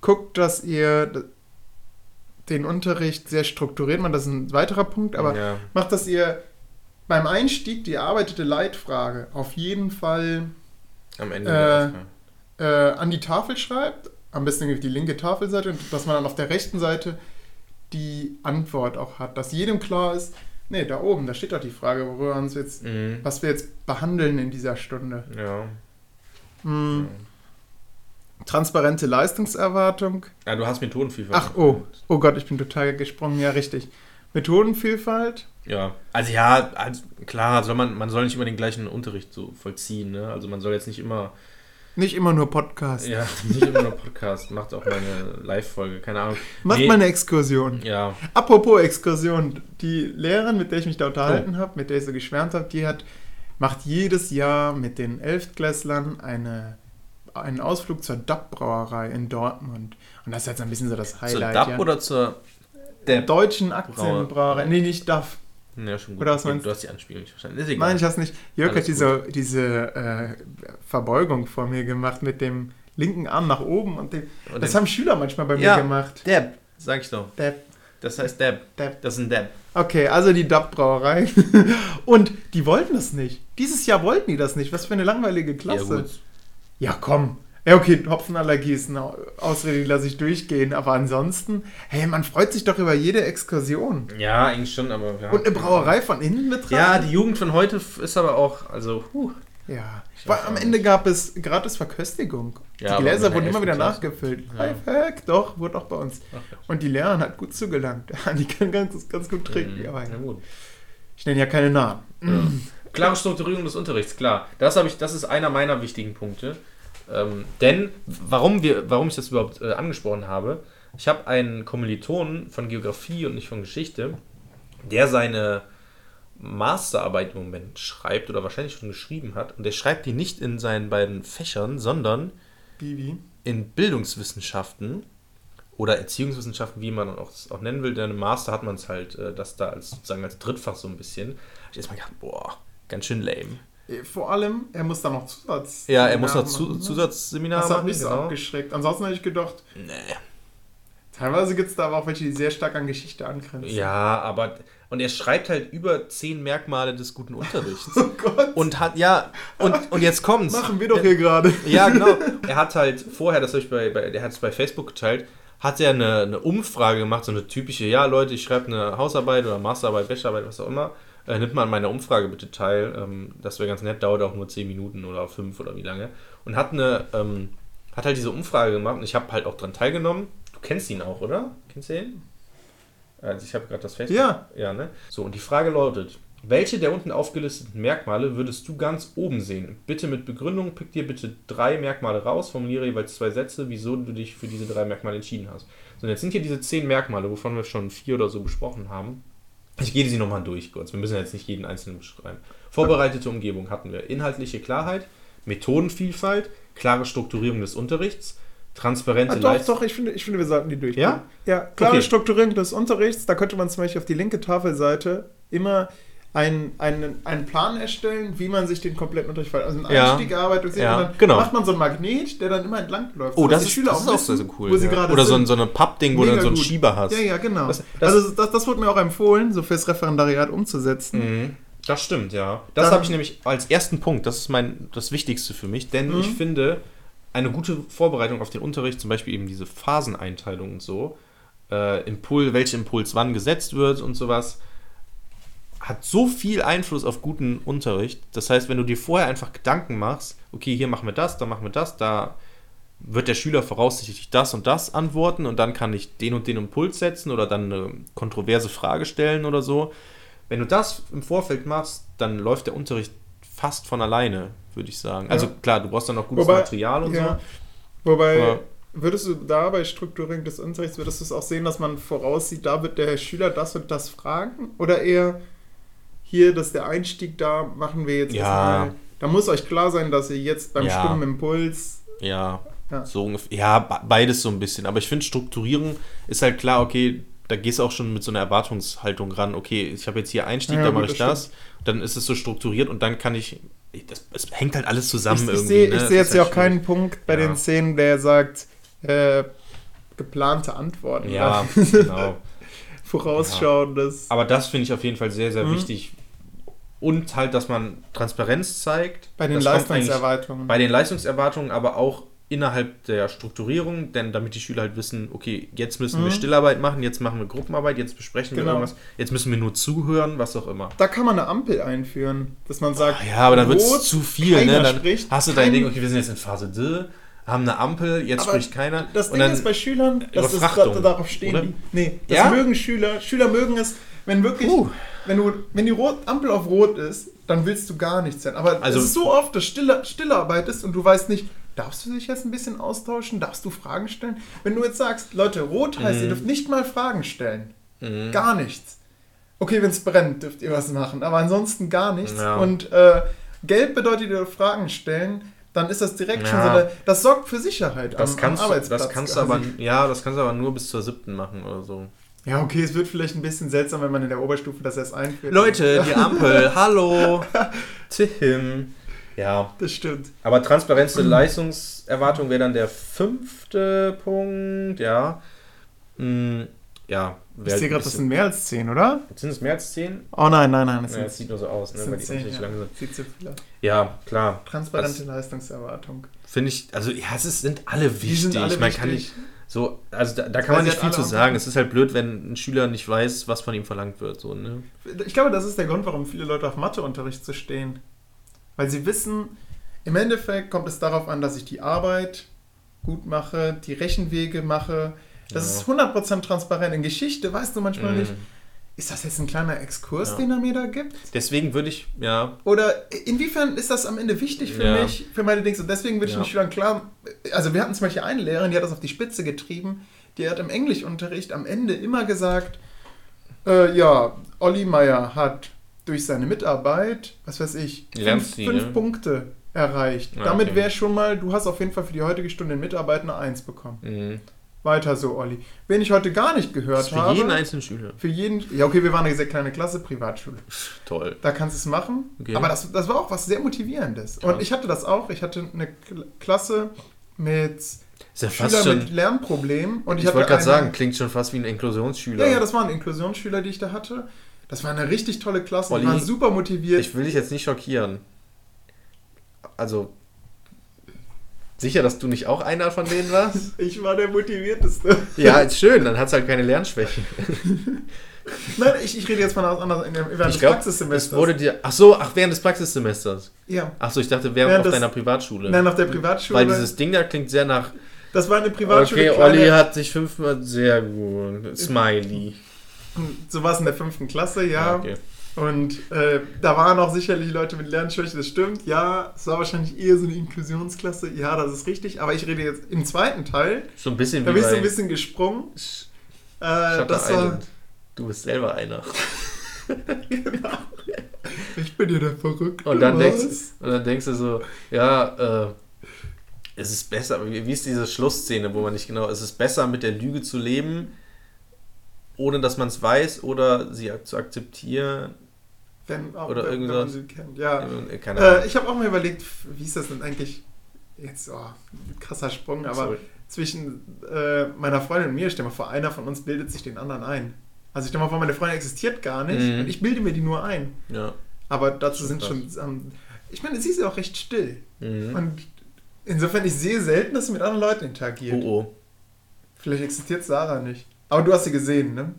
Guckt, dass ihr den Unterricht sehr strukturiert macht. Das ist ein weiterer Punkt, aber Ja. macht, dass ihr beim Einstieg die erarbeitete Leitfrage auf jeden Fall Am Ende. Äh, äh, an die Tafel schreibt, am besten auf die linke Tafelseite, und dass man dann auf der rechten Seite die Antwort auch hat, dass jedem klar ist, nee, da oben, da steht doch die Frage, worüber uns jetzt, Mhm. was wir jetzt behandeln in dieser Stunde. Ja. Hm. transparente Leistungserwartung. Ja, du hast Methodenvielfalt. Ach, oh, oh Gott, ich bin total gesprungen. Ja, richtig. Methodenvielfalt. Ja, also ja, also klar, soll man, man soll nicht immer den gleichen Unterricht so vollziehen, ne? Also man soll jetzt nicht immer, Nicht immer nur Podcast. ja, nicht immer nur Podcast, macht auch mal eine Live-Folge, keine Ahnung. Macht Nee, mal eine Exkursion. Ja, Apropos Exkursion, die Lehrerin, mit der ich mich da Oh. unterhalten habe, mit der ich so geschwärmt habe, die hat, macht jedes Jahr mit den Elftklässlern eine, einen Ausflug zur DAP-Brauerei in Dortmund. Und das ist jetzt ein bisschen so das zur Highlight. DAP ja. oder zur DAP? Deutschen Aktienbrauerei. Nee, nicht DAF. Ja, schon gut. Oder was meinst du? hast die Anspielung nicht verstanden. Ist egal. Nein, ich hab's nicht. Jörg Alles hat diese, diese äh, Verbeugung vor mir gemacht mit dem linken Arm nach oben und dem. Und das dem- haben Schüler manchmal bei mir Ja. gemacht. Dab, sag ich doch. Dab, Das heißt Dab. Dab. Das ist ein Dab. Okay, also die DAP-Brauerei. und die wollten das nicht. Dieses Jahr wollten die das nicht. Was für eine langweilige Klasse. Ja, komm. Ja, okay, Hopfenallergie ist eine Ausrede, die lasse ich durchgehen. Aber ansonsten, hey, man freut sich doch über jede Exkursion. Ja, eigentlich schon, aber ja. Und eine Brauerei von innen betrachten? Ja, die Jugend von heute ist aber auch, also, huh. Ja, weiß am Ende gab es gratis Verköstigung. Ja, die aber Gläser wurden immer wieder 11. Klasse. nachgefüllt. Ja. Lifehack, doch, wurde auch bei uns. Ach, ja. Und die Lehrerin hat gut zugelangt. die kann ganz, ganz gut trinken. Mhm. Aber Ja, gut. ich nenne ja keine Namen. Klare Strukturierung des Unterrichts, klar. Das, habe ich, das ist einer meiner wichtigen Punkte. Ähm, denn, warum, wir, warum ich das überhaupt äh, angesprochen habe, ich habe einen Kommilitonen von Geografie und nicht von Geschichte, der seine Masterarbeit im Moment schreibt oder wahrscheinlich schon geschrieben hat. Und der schreibt die nicht in seinen beiden Fächern, sondern Bibi. in Bildungswissenschaften oder Erziehungswissenschaften, wie man auch, es auch nennen will, denn im Master hat man es halt, äh, das da als sozusagen als Drittfach so ein bisschen. Hab Ich erstmal gedacht, boah, ganz schön lame. Vor allem, er muss dann noch Zusatz. Ja, er muss noch machen, zu, ne? Zusatzseminar Das hat machen. mich so genau. abgeschreckt. Ansonsten hätte ich gedacht, Nee. teilweise gibt es da aber auch welche, die sehr stark an Geschichte angrenzen. Ja, aber und er schreibt halt über zehn Merkmale des guten Unterrichts. Oh Gott, und hat, ja, und, und jetzt kommt's. machen wir doch hier gerade. Ja, genau. Er hat halt vorher, das habe ich bei, bei, der hat es bei Facebook geteilt, hat er eine, eine Umfrage gemacht, so eine typische, ja Leute, ich schreibe eine Hausarbeit oder Masterarbeit, Bachelorarbeit, was auch immer. Äh, nimmt mal an meiner Umfrage bitte teil. Ähm, das wäre ganz nett, dauert auch nur 10 Minuten oder 5 oder wie lange. Und hat eine, ähm, hat halt diese Umfrage gemacht und ich habe halt auch dran teilgenommen. Du kennst ihn auch, oder? Kennst du ihn? Also ich habe gerade das Facebook. Ja. Ja, ne? So, und die Frage lautet, welche der unten aufgelisteten Merkmale würdest du ganz oben sehen? Bitte mit Begründung, pick dir bitte drei Merkmale raus, formuliere jeweils zwei Sätze, wieso du dich für diese drei Merkmale entschieden hast. So, und jetzt sind hier diese zehn Merkmale, wovon wir schon vier oder so besprochen haben. Ich gehe sie nochmal durch kurz. Wir müssen jetzt nicht jeden einzelnen beschreiben. Vorbereitete Umgebung hatten wir. Inhaltliche Klarheit, Methodenvielfalt, klare Strukturierung des Unterrichts, transparente Ah, doch, doch, ich finde, ich finde, wir sollten die durchgehen. Ja? Ja, klare Okay. Strukturierung des Unterrichts. Da könnte man zum Beispiel auf die linke Tafelseite immer einen, einen, einen Plan erstellen, wie man sich den kompletten Unterricht verhält. Also einen Ja. Einstieg erarbeitet Ja, und dann genau. macht man so einen Magnet, der dann immer entlang läuft. Oh, das die ist, Schüler das ist auch wissen, sehr, sehr cool. Wo sie ja. Oder so ein, so Pappding, wo du dann so einen gut. Schieber hast. Ja, ja, genau. Das- das- also das, das wurde mir auch empfohlen, so fürs Referendariat umzusetzen. Mhm. Das stimmt, ja. Das habe ich nämlich als ersten Punkt, das ist mein das Wichtigste für mich, denn Mhm. ich finde, eine gute Vorbereitung auf den Unterricht, zum Beispiel eben diese Phaseneinteilung und so, äh, Impul, welcher Impuls wann gesetzt wird und sowas, hat so viel Einfluss auf guten Unterricht. Das heißt, wenn du dir vorher einfach Gedanken machst, okay, hier machen wir das, da machen wir das, da wird der Schüler voraussichtlich das und das antworten und dann kann ich den und den Impuls setzen oder dann eine kontroverse Frage stellen oder so. Wenn du das im Vorfeld machst, dann läuft der Unterricht fast von alleine, würde ich sagen. Also Ja. klar, du brauchst dann noch gutes Wobei- Material und ja. Wobei, Ja. würdest du da bei Strukturierung des Unterrichts, würdest du es auch sehen, dass man voraussieht, da wird der Schüler das und das fragen? Oder eher hier, dass der Einstieg da machen wir jetzt Ja. erstmal. Da muss euch klar sein, dass ihr jetzt beim Ja. stummen Impuls. so. Ja, Ja. so ungefähr. Ja, be- beides so ein bisschen. Aber ich finde, Strukturierung ist halt klar, okay, da gehst du auch schon mit so einer Erwartungshaltung ran. Okay, ich habe jetzt hier Einstieg, Ja, da mache ich das das. Dann ist es so strukturiert und dann kann ich. Das, es hängt halt alles zusammen Ich, ich irgendwie. sehe ne? ich Das sehe ist jetzt ja halt auch keinen Punkt bei Ja. den Szenen, der sagt, äh, geplante Antworten. Ja, genau. Vorausschauendes. Aber das finde ich auf jeden Fall sehr, sehr Mhm. wichtig. Und halt, dass man Transparenz zeigt. Bei den Das Leistungserwartungen. Bei den Leistungserwartungen, aber auch innerhalb der Strukturierung, denn damit die Schüler halt wissen, okay, jetzt müssen wir Mhm. Stillarbeit machen, jetzt machen wir Gruppenarbeit, jetzt besprechen wir Genau. irgendwas, jetzt müssen wir nur zuhören, was auch immer. Da kann man eine Ampel einführen, dass man sagt, Ah, ja, aber dann wird es zu viel, ne? Dann spricht, hast du dein Ding, okay, wir sind jetzt in Phase D, haben eine Ampel, jetzt Aber spricht keiner. Das Ding ist bei Schülern, dass da- darauf stehen oder? Nee, das Ja? mögen Schüler. Schüler mögen es, wenn wirklich, Puh. wenn du, wenn die Rot, Ampel auf Rot ist, dann willst du gar nichts sein. Aber Also- es ist so oft, dass Stille, Stille Arbeit ist und du weißt nicht, darfst du dich jetzt ein bisschen austauschen? Darfst du Fragen stellen? Wenn du jetzt sagst, Leute, Rot heißt, Mhm. ihr dürft nicht mal Fragen stellen. Gar nichts. Okay, wenn es brennt, dürft ihr was machen, aber ansonsten gar nichts. Ja. Und äh, Gelb bedeutet, ihr dürft Fragen stellen, dann ist das direkt schon so Ja. eine, das sorgt für Sicherheit das am, kannst, am Arbeitsplatz. das kannst du aber, ja, das kannst du aber nur bis zur siebten machen oder so. Ja, okay, es wird vielleicht ein bisschen seltsam, wenn man in der Oberstufe das erst einführt. Leute, die Ampel, hallo, Tim. Ja, Das stimmt. aber Transparenz der Leistungserwartung wäre dann der fünfte Punkt, ja. Hm, ja, Ich sehe gerade, das sind mehr als 10, oder? Sind es mehr als zehn? Oh nein, nein, nein, das Ja, das sieht nur so aus, ne, das weil die 10. nicht Ja. lang sind. Sieht zu viel aus. Ja, klar. Transparente Leistungserwartung. Finde ich, also ja, es sind alle wichtig. sind alle man kann wichtig. So, also da, da kann man nicht viel zu sagen. Es ist halt blöd, wenn ein Schüler nicht weiß, was von ihm verlangt wird. So, ne? Ich glaube, das ist der Grund, warum viele Leute auf Matheunterricht zu stehen. Weil sie wissen, im Endeffekt kommt es darauf an, dass ich die Arbeit gut mache, die Rechenwege mache. Das Ja. ist 100% transparent. In Geschichte weißt du manchmal Mhm. nicht, ist das jetzt ein kleiner Exkurs, Ja. den er mir da gibt? Deswegen würde ich, ja, Oder inwiefern ist das am Ende wichtig für Ja. mich, für meine Dinge? Und deswegen würde ich Ja. den Schülern klar, also wir hatten zum Beispiel eine Lehrerin, die hat das auf die Spitze getrieben, die hat im Englischunterricht am Ende immer gesagt, äh, ja, Olli Meier hat durch seine Mitarbeit, was weiß ich, fünf, Lernziel, fünf ne? Punkte erreicht. Damit okay. wäre schon mal, du hast auf jeden Fall für die heutige Stunde in Mitarbeit eine Eins bekommen. mh. Weiter so, Olli. Wen ich heute gar nicht Das gehört ist für habe, jeden einzelnen Schüler. für jeden, ja okay, wir waren eine sehr kleine Klasse, Privatschule. Toll. Da kannst du es machen. Okay. Aber das, das war auch was sehr Motivierendes. Krass. Und ich hatte das auch. Ich hatte eine Kl- Klasse mit Ist ja fast mit Lernproblemen. Und ich, ich, wollte gerade sagen, klingt schon fast wie ein Inklusionsschüler. Ja, ja, das waren Inklusionsschüler, die ich da hatte. Das war eine richtig tolle Klasse. Die Olli, waren super motiviert. ich will dich jetzt nicht schockieren. Also, sicher, dass du nicht auch einer von denen warst? Ich war der motivierteste. ja, ist schön, dann hat es halt keine Lernschwächen. Nein, ich, ich rede jetzt von aus der, während Ich des Praxissemesters. wurde dir. Ach so, ach, während des Praxissemesters. ja. Ach so, ich dachte, während Während auf des- deiner Privatschule. Nein, auf der Privatschule. Weil dieses Ding da klingt sehr nach. das war eine Privatschule. Okay, Olli hat sich fünfmal sehr gut. Smiley. So war es in der fünften Klasse, ja. okay. Und äh, da waren auch sicherlich Leute mit Lernschwäche, das stimmt. Ja, es war wahrscheinlich eher so eine Inklusionsklasse. Ja, das ist richtig. Aber ich rede jetzt im zweiten Teil. So ein bisschen Da wie bin ich so bei ein bisschen gesprungen. Sh- Äh, das war. Du bist selber einer. ich bin ja der Verrückte. Und dann, denkst, und dann denkst du so, ja, äh, es ist besser, wie, ist diese Schlussszene, wo man nicht genau, es ist besser mit der Lüge zu leben, ohne dass man es weiß oder sie zu akzeptieren. Wenn, auch, oder wenn, irgend wenn man sie kennt. Ja. Äh, Keine Ahnung. Äh, ich habe auch mal überlegt, wie ist das denn eigentlich? Jetzt, oh, krasser Sprung, aber Sorry. zwischen äh, meiner Freundin und mir, stell mal vor, einer von uns bildet sich den anderen ein. Also stell mal vor, meine Freundin existiert gar nicht Mhm. und ich bilde mir die nur ein. Ja. Aber dazu sind schon. Ähm, ich meine, sie ist ja auch recht still. Mhm. Und insofern, ich sehe selten, dass sie mit anderen Leuten interagiert. Oh oh. Vielleicht existiert Sarah nicht. Aber du hast sie gesehen, ne?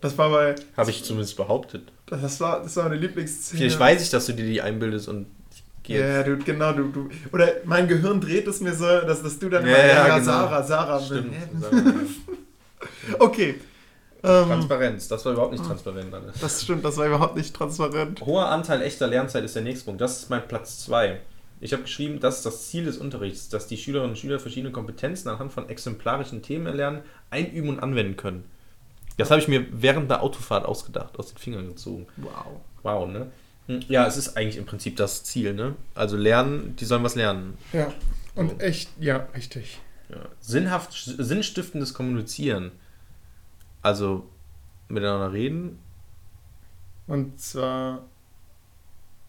Das war bei. Habe ich zumindest behauptet. Das war, das war meine Lieblingsszene. Vielleicht weiß ich, dass du dir die einbildest und ich gehe Ja, du, genau, du, du. Oder mein Gehirn dreht es mir so, dass, dass du dann Ja, immer, ja, ja, genau. Sarah, Sarah. Stimmt. Okay. Ähm, Transparenz, das war überhaupt nicht transparent alles. das stimmt, das war überhaupt nicht transparent. Hoher Anteil echter Lernzeit ist der nächste Punkt. Das ist mein Platz 2. Ich habe geschrieben, das ist das Ziel des Unterrichts, dass die Schülerinnen und Schüler verschiedene Kompetenzen anhand von exemplarischen Themen erlernen, einüben und anwenden können. Das habe ich mir während der Autofahrt ausgedacht, aus den Fingern gezogen. Wow. Wow, ne? Hm, Ja, es ist eigentlich im Prinzip das Ziel, ne? Also lernen, die sollen was lernen. Ja. Und So. echt, ja, richtig. Ja. Sinnhaft, sinnstiftendes Kommunizieren. Also miteinander reden. Und zwar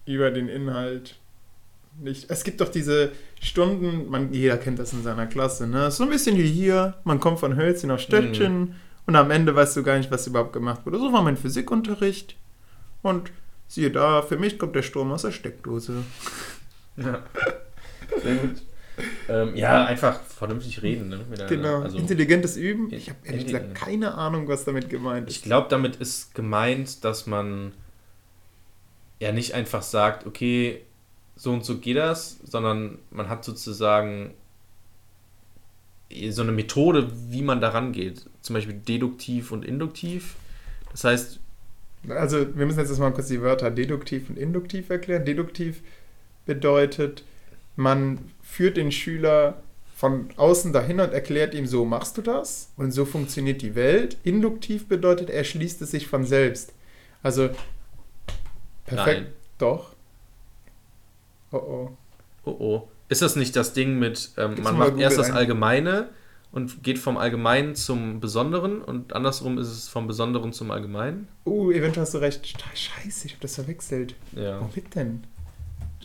über den Inhalt. Nicht. Es gibt doch diese Stunden, man, jeder kennt das in seiner Klasse, ne? So ein bisschen wie hier, man kommt von Hölzchen auf Stöckchen und am Ende weißt du gar nicht, was überhaupt gemacht wurde. So war mein Physikunterricht. Und siehe da, für mich kommt der Strom aus der Steckdose. Ja. Sehr gut. Ähm, ja, einfach vernünftig reden, ne? Genau. Also, Intelligentes Üben. Ich habe ehrlich gesagt keine Ahnung, was damit gemeint Ich ist. glaube, damit ist gemeint, dass man ja nicht einfach sagt, okay, so und so geht das, sondern man hat sozusagen so eine Methode, wie man da rangeht. Zum Beispiel deduktiv und induktiv. Das heißt, Also, wir müssen jetzt erstmal kurz die Wörter deduktiv und induktiv erklären. Deduktiv bedeutet, man führt den Schüler von außen dahin und erklärt ihm, so machst du das und so funktioniert die Welt. Induktiv bedeutet, er schließt es sich von selbst. Also, perfekt. Nein. Doch. Oh oh. oh oh. Ist das nicht das Ding mit, ähm, man macht erst Google das ein. Allgemeine und geht vom Allgemeinen zum Besonderen und andersrum ist es vom Besonderen zum Allgemeinen? Uh, eventuell hast du recht. Scheiße, ich habe das verwechselt. Ja. Womit denn?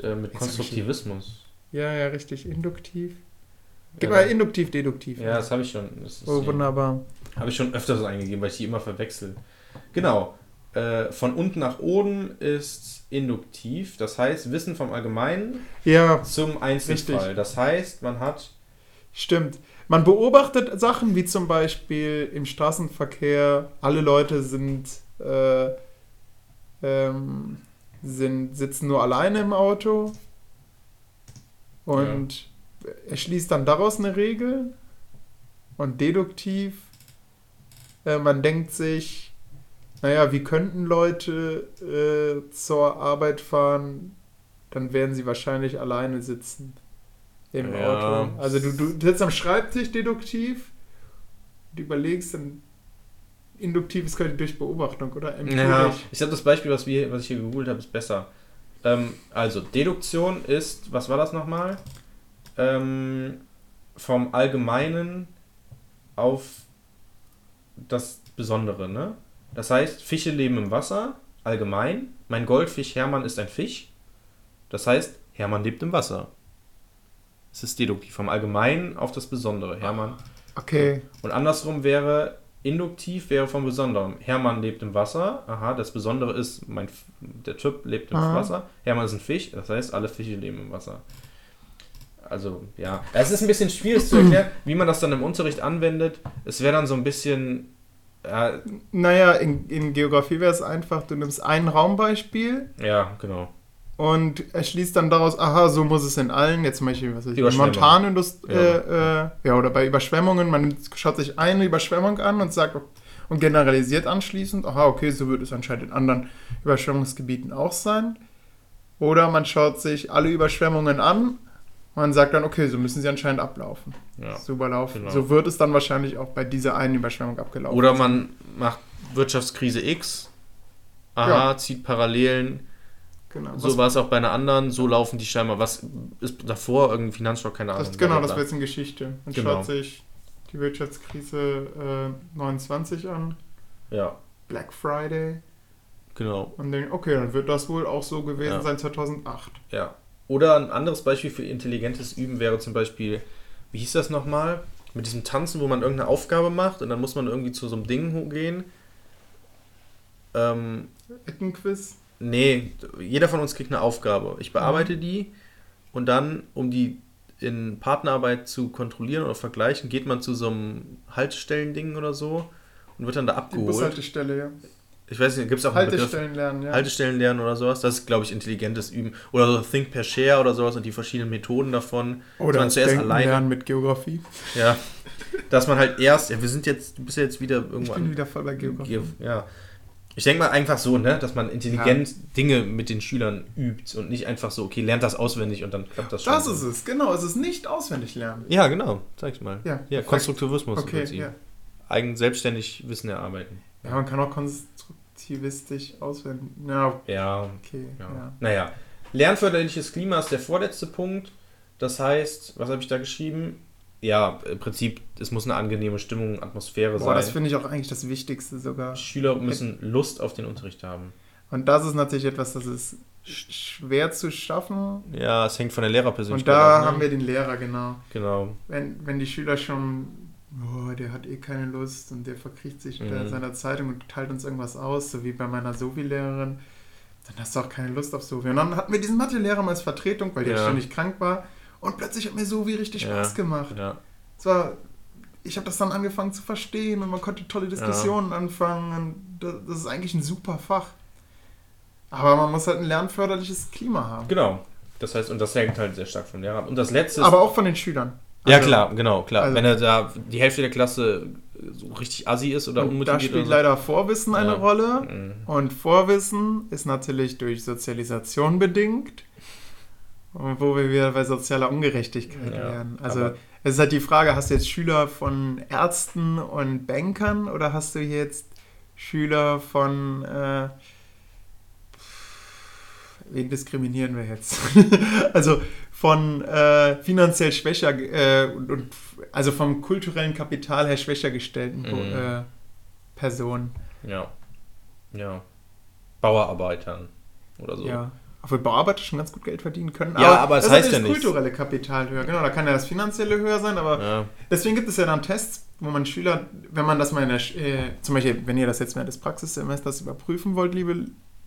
Äh, mit Jetzt Konstruktivismus. Ja, ja, richtig. Induktiv. Gib Ja. mal induktiv, deduktiv. Ja, das habe ich schon. Das Oh, wunderbar. Habe ich schon öfters eingegeben, weil ich die immer verwechsel. Genau. Äh, von unten nach oben ist induktiv. Das heißt, Wissen vom Allgemeinen Ja, zum Einzelfall. Richtig. Das heißt, man hat. Stimmt. Man beobachtet Sachen wie zum Beispiel im Straßenverkehr, alle Leute sind, äh, ähm, sind sitzen nur alleine im Auto und er schließt dann daraus eine Regel und deduktiv, äh, man denkt sich, naja, wie könnten Leute äh, zur Arbeit fahren, dann werden sie wahrscheinlich alleine sitzen im Ja. Auto. Also du, du sitzt am Schreibtisch deduktiv, du überlegst dann induktiv ist quasi durch Beobachtung, oder? Ja, Empirisch. ich glaube, das Beispiel, was, wir, was ich hier gegoogelt habe, ist besser. Ähm, also, Deduktion ist, was war das nochmal? Ähm, vom Allgemeinen auf das Besondere, ne? Das heißt, Fische leben im Wasser, allgemein. Mein Goldfisch Hermann ist ein Fisch. Das heißt, Hermann lebt im Wasser. Es ist deduktiv, vom Allgemeinen auf das Besondere. Hermann Okay. und andersrum wäre, induktiv wäre vom Besonderen. Hermann lebt im Wasser. Aha, das Besondere ist, mein, der Typ lebt im Aha. Wasser. Hermann ist ein Fisch, das heißt, alle Fische leben im Wasser. Also, ja. Es ist ein bisschen schwierig zu erklären, wie man das dann im Unterricht anwendet. Es wäre dann so ein bisschen. Ja, Naja, in, in Geografie wäre es einfach, du nimmst ein Raumbeispiel ja genau. und erschließt dann daraus, aha, so muss es in allen, jetzt zum Beispiel, was weiß ich. Montanindustrie, Ja. äh, äh, ja, oder bei Überschwemmungen, man schaut sich eine Überschwemmung an und sagt, und generalisiert anschließend, aha, okay, so wird es anscheinend in anderen Überschwemmungsgebieten auch sein. Oder man schaut sich alle Überschwemmungen an und sagt dann, okay, so müssen sie anscheinend ablaufen. Ja. So überlaufen. Genau. So wird es dann wahrscheinlich auch bei dieser einen Überschwemmung abgelaufen. Oder man macht Wirtschaftskrise X. Aha, Ja. zieht Parallelen. genau. So war es auch bei einer anderen. So laufen die scheinbar. Was ist davor? Irgendein Finanzschock? Keine Ahnung. Das, genau, das Blablabla. wäre jetzt in Geschichte. Man Genau. schaut sich die Wirtschaftskrise äh, 29 an, Ja, Black Friday, genau. und denkt, okay, dann wird das wohl auch so gewesen Ja. sein 2008. Ja. Oder ein anderes Beispiel für intelligentes Üben wäre zum Beispiel, wie hieß das nochmal? Mit diesem Tanzen, wo man irgendeine Aufgabe macht und dann muss man irgendwie zu so einem Ding gehen. Ähm, Eckenquiz. nee, jeder von uns kriegt eine Aufgabe. Ich bearbeite die und dann, um die in Partnerarbeit zu kontrollieren oder vergleichen, geht man zu so einem Haltestellen-Ding oder so und wird dann da Die abgeholt. Bushaltestelle, ja. Ich weiß nicht, gibt es auch einen Begriff? Haltestellen lernen, ja. Haltestellen lernen oder sowas. Das ist, glaube ich, intelligentes Üben. Oder so Think per Share oder sowas und die verschiedenen Methoden davon. Oder man zuerst Denken alleine. lernen mit Geografie. Ja. Dass man halt erst, ja, wir sind jetzt, du bist ja jetzt wieder Ich irgendwo bin wieder voll bei Geografie. Ja. Ich denke mal einfach so, ne, dass man intelligent Dinge mit den Schülern übt und nicht einfach so, okay, lernt das auswendig und dann klappt das schon. Das ist es, genau. Es ist nicht auswendig lernen. Ja, genau. Zeig's mal. Ja, Ja. Konstruktivismus im Okay, Prinzip. ja. Eigen selbstständig Wissen erarbeiten. Ja, man kann auch konstruktivistisch auswählen. Ja, Ja, okay. Ja. Ja. Naja, lernförderliches Klima ist der vorletzte Punkt. Das heißt, was habe ich da geschrieben? Ja, im Prinzip, es muss eine angenehme Stimmung, Atmosphäre Boah, das sein. finde ich auch eigentlich das Wichtigste sogar. Schüler müssen Lust auf den Unterricht haben. Und das ist natürlich etwas, das ist sch- schwer zu schaffen. Ja, es hängt von der Lehrerpersönlichkeit Und da ab. ne? haben wir den Lehrer, genau. Genau. Wenn, wenn die Schüler schon, oh, der hat eh keine Lust und der verkriecht sich da in Mhm. seiner Zeitung und teilt uns irgendwas aus, so wie bei meiner Sovi-Lehrerin, dann hast du auch keine Lust auf Sovi. Und dann hatten wir diesen Mathe-Lehrer mal als Vertretung, weil der Ja. ständig krank war. Und plötzlich hat mir Sovi richtig Ja. Spaß gemacht. Ja. Es war, ich habe das dann angefangen zu verstehen und man konnte tolle Diskussionen anfangen. Und das, das ist eigentlich ein super Fach. Aber man muss halt ein lernförderliches Klima haben. Genau. Das heißt, und das hängt halt sehr stark vom Lehrer ab. Und das letzte Aber auch von den Schülern. Ja, Also- klar, genau, klar. also- Wenn er da die Hälfte der Klasse so richtig assi ist oder Und da unmotiviert spielt so. leider Vorwissen eine Ja. Rolle. Mhm. Und Vorwissen ist natürlich durch Sozialisation bedingt. Und wo wir wieder bei sozialer Ungerechtigkeit Ja, wären. Also es ist halt die Frage, hast du jetzt Schüler von Ärzten und Bankern oder hast du jetzt Schüler von... Äh, wen diskriminieren wir jetzt? also von äh, finanziell schwächer äh, und, und also vom kulturellen Kapital her schwächer gestellten Mhm. äh, Personen. Ja. Ja. Bauarbeitern oder so. Ja. Obwohl Bauarbeiter schon ganz gut Geld verdienen können. Ja, aber es das heißt ist ja das nichts. kulturelle Kapital höher. Genau, da kann ja das finanzielle höher sein, aber Ja. deswegen gibt es ja dann Tests, wo man Schüler, wenn man das mal in der, äh, zum Beispiel, wenn ihr das jetzt während des Praxissemesters überprüfen wollt, liebe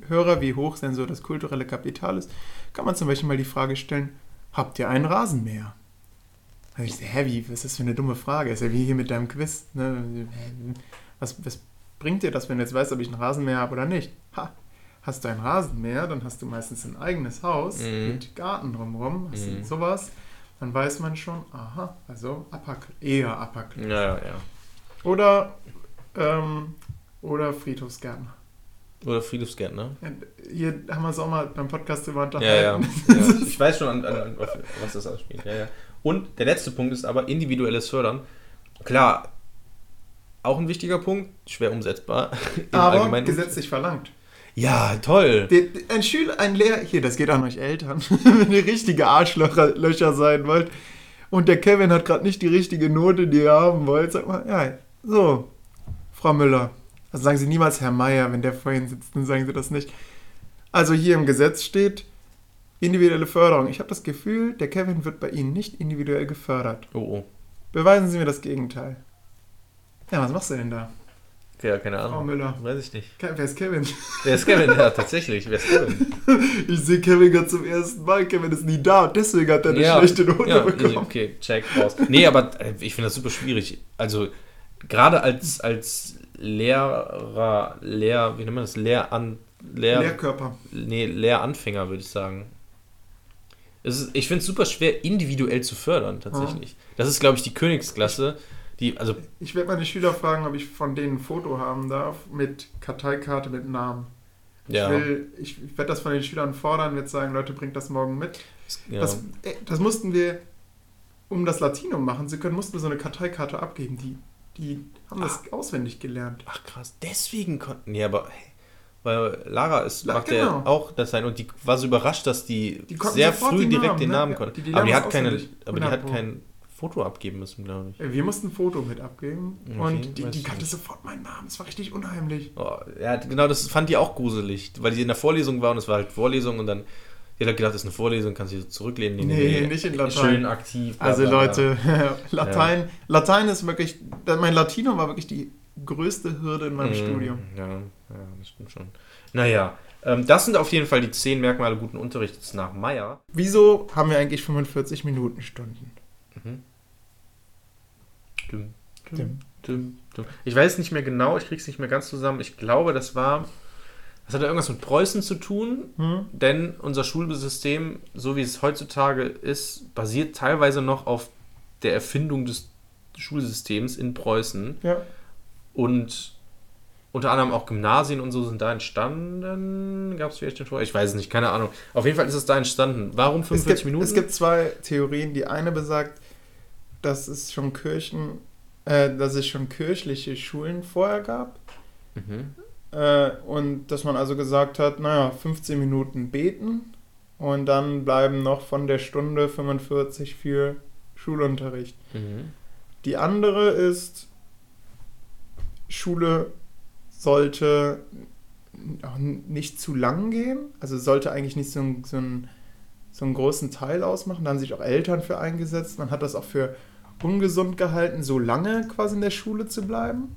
Hörer, wie hoch denn so das kulturelle Kapital ist, kann man zum Beispiel mal die Frage stellen, habt ihr einen Rasenmäher? Da ich so, hä, wie, was ist das für eine dumme Frage? Ist ja wie hier mit deinem Quiz. Ne? Was, was bringt dir das, wenn du jetzt weißt, ob ich einen Rasenmäher habe oder nicht? Ha, hast du ein Rasenmäher, dann hast du meistens ein eigenes Haus Mhm. mit Garten drumherum, hast Mhm. du sowas, dann weiß man schon, aha, also upper, eher Upper Ja, ja, ja. Oder, ähm, oder Friedhofsgärtner. Oder Friedhofsgärtner. Ja, Hier haben wir es auch mal beim Podcast drüber Ja, ja. unterhalten. ja. Ich weiß schon, an, an, auf was das ausspielt. Ja, ja. Und der letzte Punkt ist aber individuelles Fördern. Klar, auch ein wichtiger Punkt, schwer umsetzbar. Aber gesetzlich verlangt. Ja, toll. Ein Schüler, ein Lehrer, hier, das geht an euch Eltern, wenn ihr richtige Arschlöcher Löcher sein wollt und der Kevin hat gerade nicht die richtige Note, die ihr haben wollt, sagt mal, ja, so, Frau Müller. Also sagen Sie niemals Herr Meier, wenn der vor Ihnen sitzt, dann sagen Sie das nicht. Also hier im Gesetz steht individuelle Förderung. Ich habe das Gefühl, der Kevin wird bei Ihnen nicht individuell gefördert. Oh, oh. Beweisen Sie mir das Gegenteil. Ja, was machst du denn da? Ja, keine Ahnung. Frau Müller. Weiß ich nicht. Ke- Wer ist Kevin? Wer ist Kevin? Ja, tatsächlich. Wer ist Kevin? Ich sehe Kevin gerade zum ersten Mal. Kevin ist nie da. Deswegen hat er eine ja, schlechte Note ja, bekommen. Okay, check, raus. Nee, aber äh, ich finde das super schwierig. Also, gerade als, als Lehrer, Lehr, wie nennt man das? Lehran, Lehr, Lehrkörper. nee, Lehranfänger, würde ich sagen. Es ist, ich finde es super schwer, individuell zu fördern, tatsächlich. Das ist, glaube ich, die Königsklasse. Die, also, Ich werde meine Schüler fragen, ob ich von denen ein Foto haben darf mit Karteikarte mit Namen. ja. Ich, will, ich, werde das von den Schülern fordern, werde sagen, Leute, bringt das morgen mit. ja. Das, äh, das mussten wir, um das Latinum machen zu können, mussten wir so eine Karteikarte abgeben. Die, die haben das auswendig gelernt. Ach krass, deswegen konnten. Nee, aber hey, weil Lara ist, Ja, macht genau. ja auch das sein und die war so überrascht, dass die, Die sehr früh direkt Namen, den ne? Namen Ja, konnte. die- die aber die hat keine, aber die 100 hat kein Foto abgeben müssen, glaube ich. Wir mussten ein Foto mit abgeben Okay, und die, die kannte sofort meinen Namen. Es war richtig unheimlich. Oh, ja, genau, das fand die auch gruselig, weil die in der Vorlesung war und es war halt Vorlesung und dann die hat gedacht, das ist eine Vorlesung, kannst du dich so zurücklehnen. Nee, nicht in Latein. Schön aktiv. bla, Also bla, bla. Leute, Latein, Latein ist wirklich, mein Latinum war wirklich die größte Hürde in meinem Mhm, Studium. Ja, ja, das stimmt schon. Naja, ähm, das sind auf jeden Fall die zehn Merkmale guten Unterrichts nach Meyer. Wieso haben wir eigentlich 45 Minuten Stunden? Düm, Düm. düm, düm, düm. Ich weiß nicht mehr genau, ich krieg's nicht mehr ganz zusammen. Ich glaube, das war. Das hat ja irgendwas mit Preußen zu tun, Hm? denn unser Schulsystem, so wie es heutzutage ist, basiert teilweise noch auf der Erfindung des Schulsystems in Preußen. Ja. Und unter anderem auch Gymnasien und so sind da entstanden. Gab es vielleicht schon vorher? Ich weiß es nicht, keine Ahnung. Auf jeden Fall ist es da entstanden. Warum Es 45 gibt, Minuten? es gibt zwei Theorien. Die eine besagt, dass es schon Kirchen, äh, dass es schon kirchliche Schulen vorher gab. Mhm. Äh, und dass man also gesagt hat, naja, 15 Minuten beten und dann bleiben noch von der Stunde 45 für Schulunterricht. Mhm. Die andere ist, Schule sollte auch nicht zu lang gehen, also sollte eigentlich nicht so, ein, so, ein, so einen großen Teil ausmachen. Da haben sich auch Eltern für eingesetzt. Man hat das auch für ungesund gehalten, so lange quasi in der Schule zu bleiben.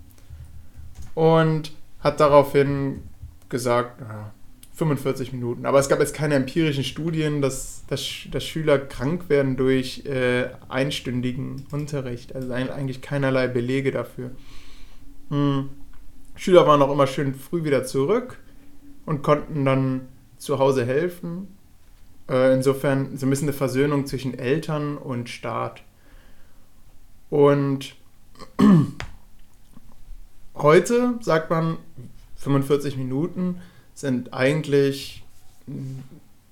Und hat daraufhin gesagt, ja, 45 Minuten. Aber es gab jetzt keine empirischen Studien, dass, dass, dass Schüler krank werden durch äh, einstündigen Unterricht. Also eigentlich keinerlei Belege dafür. Hm. Schüler waren auch immer schön früh wieder zurück und konnten dann zu Hause helfen. Äh, insofern so ein bisschen eine Versöhnung zwischen Eltern und Staat. Und heute sagt man, 45 Minuten sind eigentlich mh,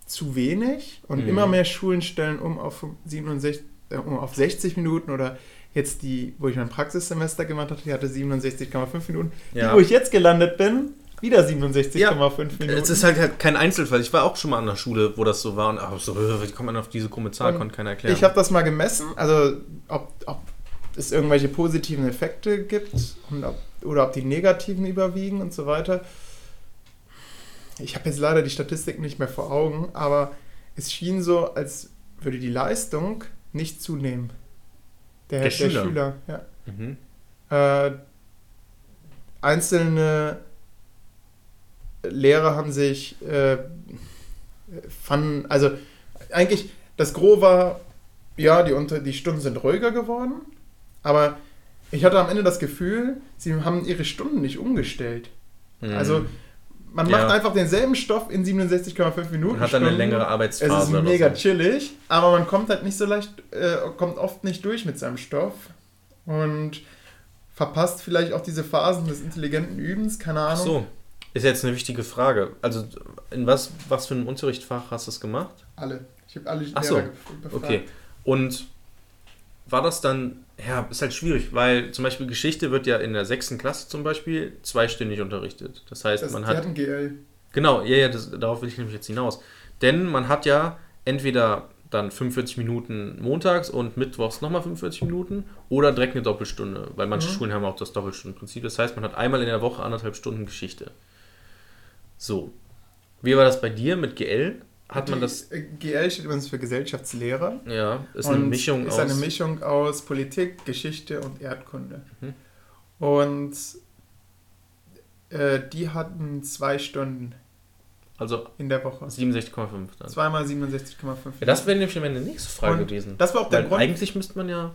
zu wenig und Mhm. immer mehr Schulen stellen um auf 67, äh, um auf 60 Minuten oder jetzt die, wo ich mein Praxissemester gemacht hatte, die hatte 67,5 Minuten. Ja. Die, wo ich jetzt gelandet bin, wieder 67,5 Minuten. Es ist halt, halt kein Einzelfall. Ich war auch schon mal an der Schule, wo das so war. Und ach, so, wie kommt man auf diese krumme Zahl? Und Konnte keiner erklären. Ich habe das mal gemessen, also ob, ob es irgendwelche positiven Effekte gibt und ob, oder ob die negativen überwiegen und so weiter. Ich habe jetzt leider die Statistik nicht mehr vor Augen, aber es schien so, als würde die Leistung nicht zunehmen. Der, Der Schüler. ja. mhm. Äh, einzelne Lehrer haben sich äh, fanden, also eigentlich das Gros war, ja, die, unter, die Stunden sind ruhiger geworden, aber ich hatte am Ende das Gefühl, sie haben ihre Stunden nicht umgestellt. Mhm. Also man Ja. macht einfach denselben Stoff in 67,5 Minuten. Und hat dann eine längere Es Arbeitsphase. ist oder mega so. chillig, aber man kommt halt nicht so leicht, äh, kommt oft nicht durch mit seinem Stoff und verpasst vielleicht auch diese Phasen des intelligenten Übens, keine Ach Ahnung. so. Ist jetzt eine wichtige Frage. Also, in was, was für einem Unterrichtsfach hast du es gemacht? Alle. Ich habe alle Ach so, befragt. Okay. Und war das dann, ja, ist halt schwierig, weil zum Beispiel Geschichte wird ja in der sechsten Klasse zum Beispiel zweistündig unterrichtet. Das heißt, Das, man hat. hatten GL. Genau, ja, ja, das, darauf will ich nämlich jetzt hinaus. Denn man hat ja entweder dann 45 Minuten montags und mittwochs nochmal 45 Minuten oder direkt eine Doppelstunde, weil manche Mhm. Schulen haben auch das Doppelstundenprinzip. Das heißt, man hat einmal in der Woche anderthalb Stunden Geschichte. So. Wie war das bei dir mit GL? Hat man das. äh, GL steht übrigens für Gesellschaftslehrer. Ja, ist eine Mischung ist aus. eine Mischung aus Politik, Geschichte und Erdkunde. Mhm. Und äh, die hatten zwei Stunden also in der Woche. 67,5 dann. Zweimal 67,5. Ja, das wäre nämlich meine nächste Frage Und gewesen. Das war auch der Weil Grund. eigentlich müsste man ja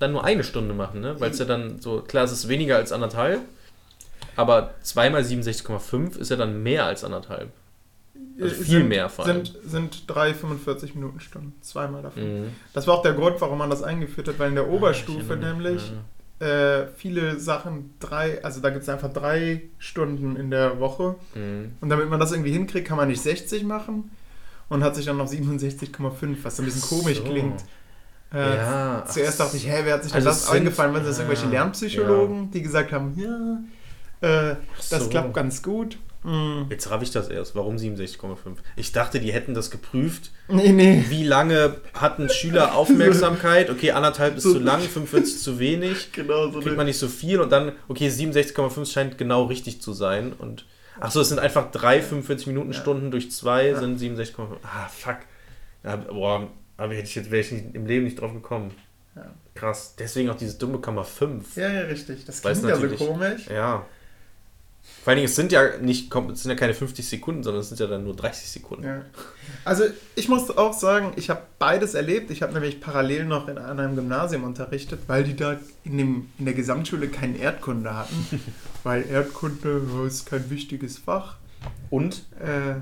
dann nur eine Stunde machen, ne? Weil es ja dann so, klar, es ist weniger als anderthalb, aber zweimal 67,5 ist ja dann mehr als anderthalb. Also viel sind, mehr vor allem. Sind, sind drei 45 Minuten Stunden. Zweimal davon. Mhm. Das war auch der Grund, warum man das eingeführt hat, weil in der Oberstufe Ich erinnere mich, nämlich äh, viele Sachen drei, also da gibt es einfach drei Stunden in der Woche. Ja. Mhm. Und damit man das irgendwie hinkriegt, kann man nicht 60 machen und hat sich dann auf 67,5, was so ein bisschen komisch so. klingt. Äh, Ja, Zuerst ach dachte ich, hä, wer hat sich Also das sind- eingefallen? Waren das irgendwelche ja, Lernpsychologen, die gesagt haben, ja, äh, das so. klappt ganz gut. Mm. Jetzt raff ich das erst. Warum 67,5? Ich dachte, die hätten das geprüft. Nee, nee. Wie lange hatten Schüler Aufmerksamkeit? Okay, anderthalb ist So- zu lang, 45 zu wenig. Genau so kriegt man nicht so viel und dann, okay, 67,5 scheint genau richtig zu sein. Und ach so, es sind einfach drei 45 Minuten Ja. Stunden durch zwei Ja. sind 67,5. Ah, fuck. Ja, boah, aber hätte ich jetzt wäre ich nicht, im Leben nicht drauf gekommen. Ja. Krass. Deswegen auch diese dumme Kammer 5. Ja, ja, richtig. Das klingt ja so komisch. Ja. Vor allen Dingen, es sind ja nicht, es sind ja keine 50 Sekunden, sondern es sind ja dann nur 30 Sekunden. Ja. Also ich muss auch sagen, ich habe beides erlebt. Ich habe nämlich parallel noch in einem Gymnasium unterrichtet, weil die da in, dem, in der Gesamtschule keine Erdkunde hatten. weil Erdkunde ist kein wichtiges Fach. Und Äh,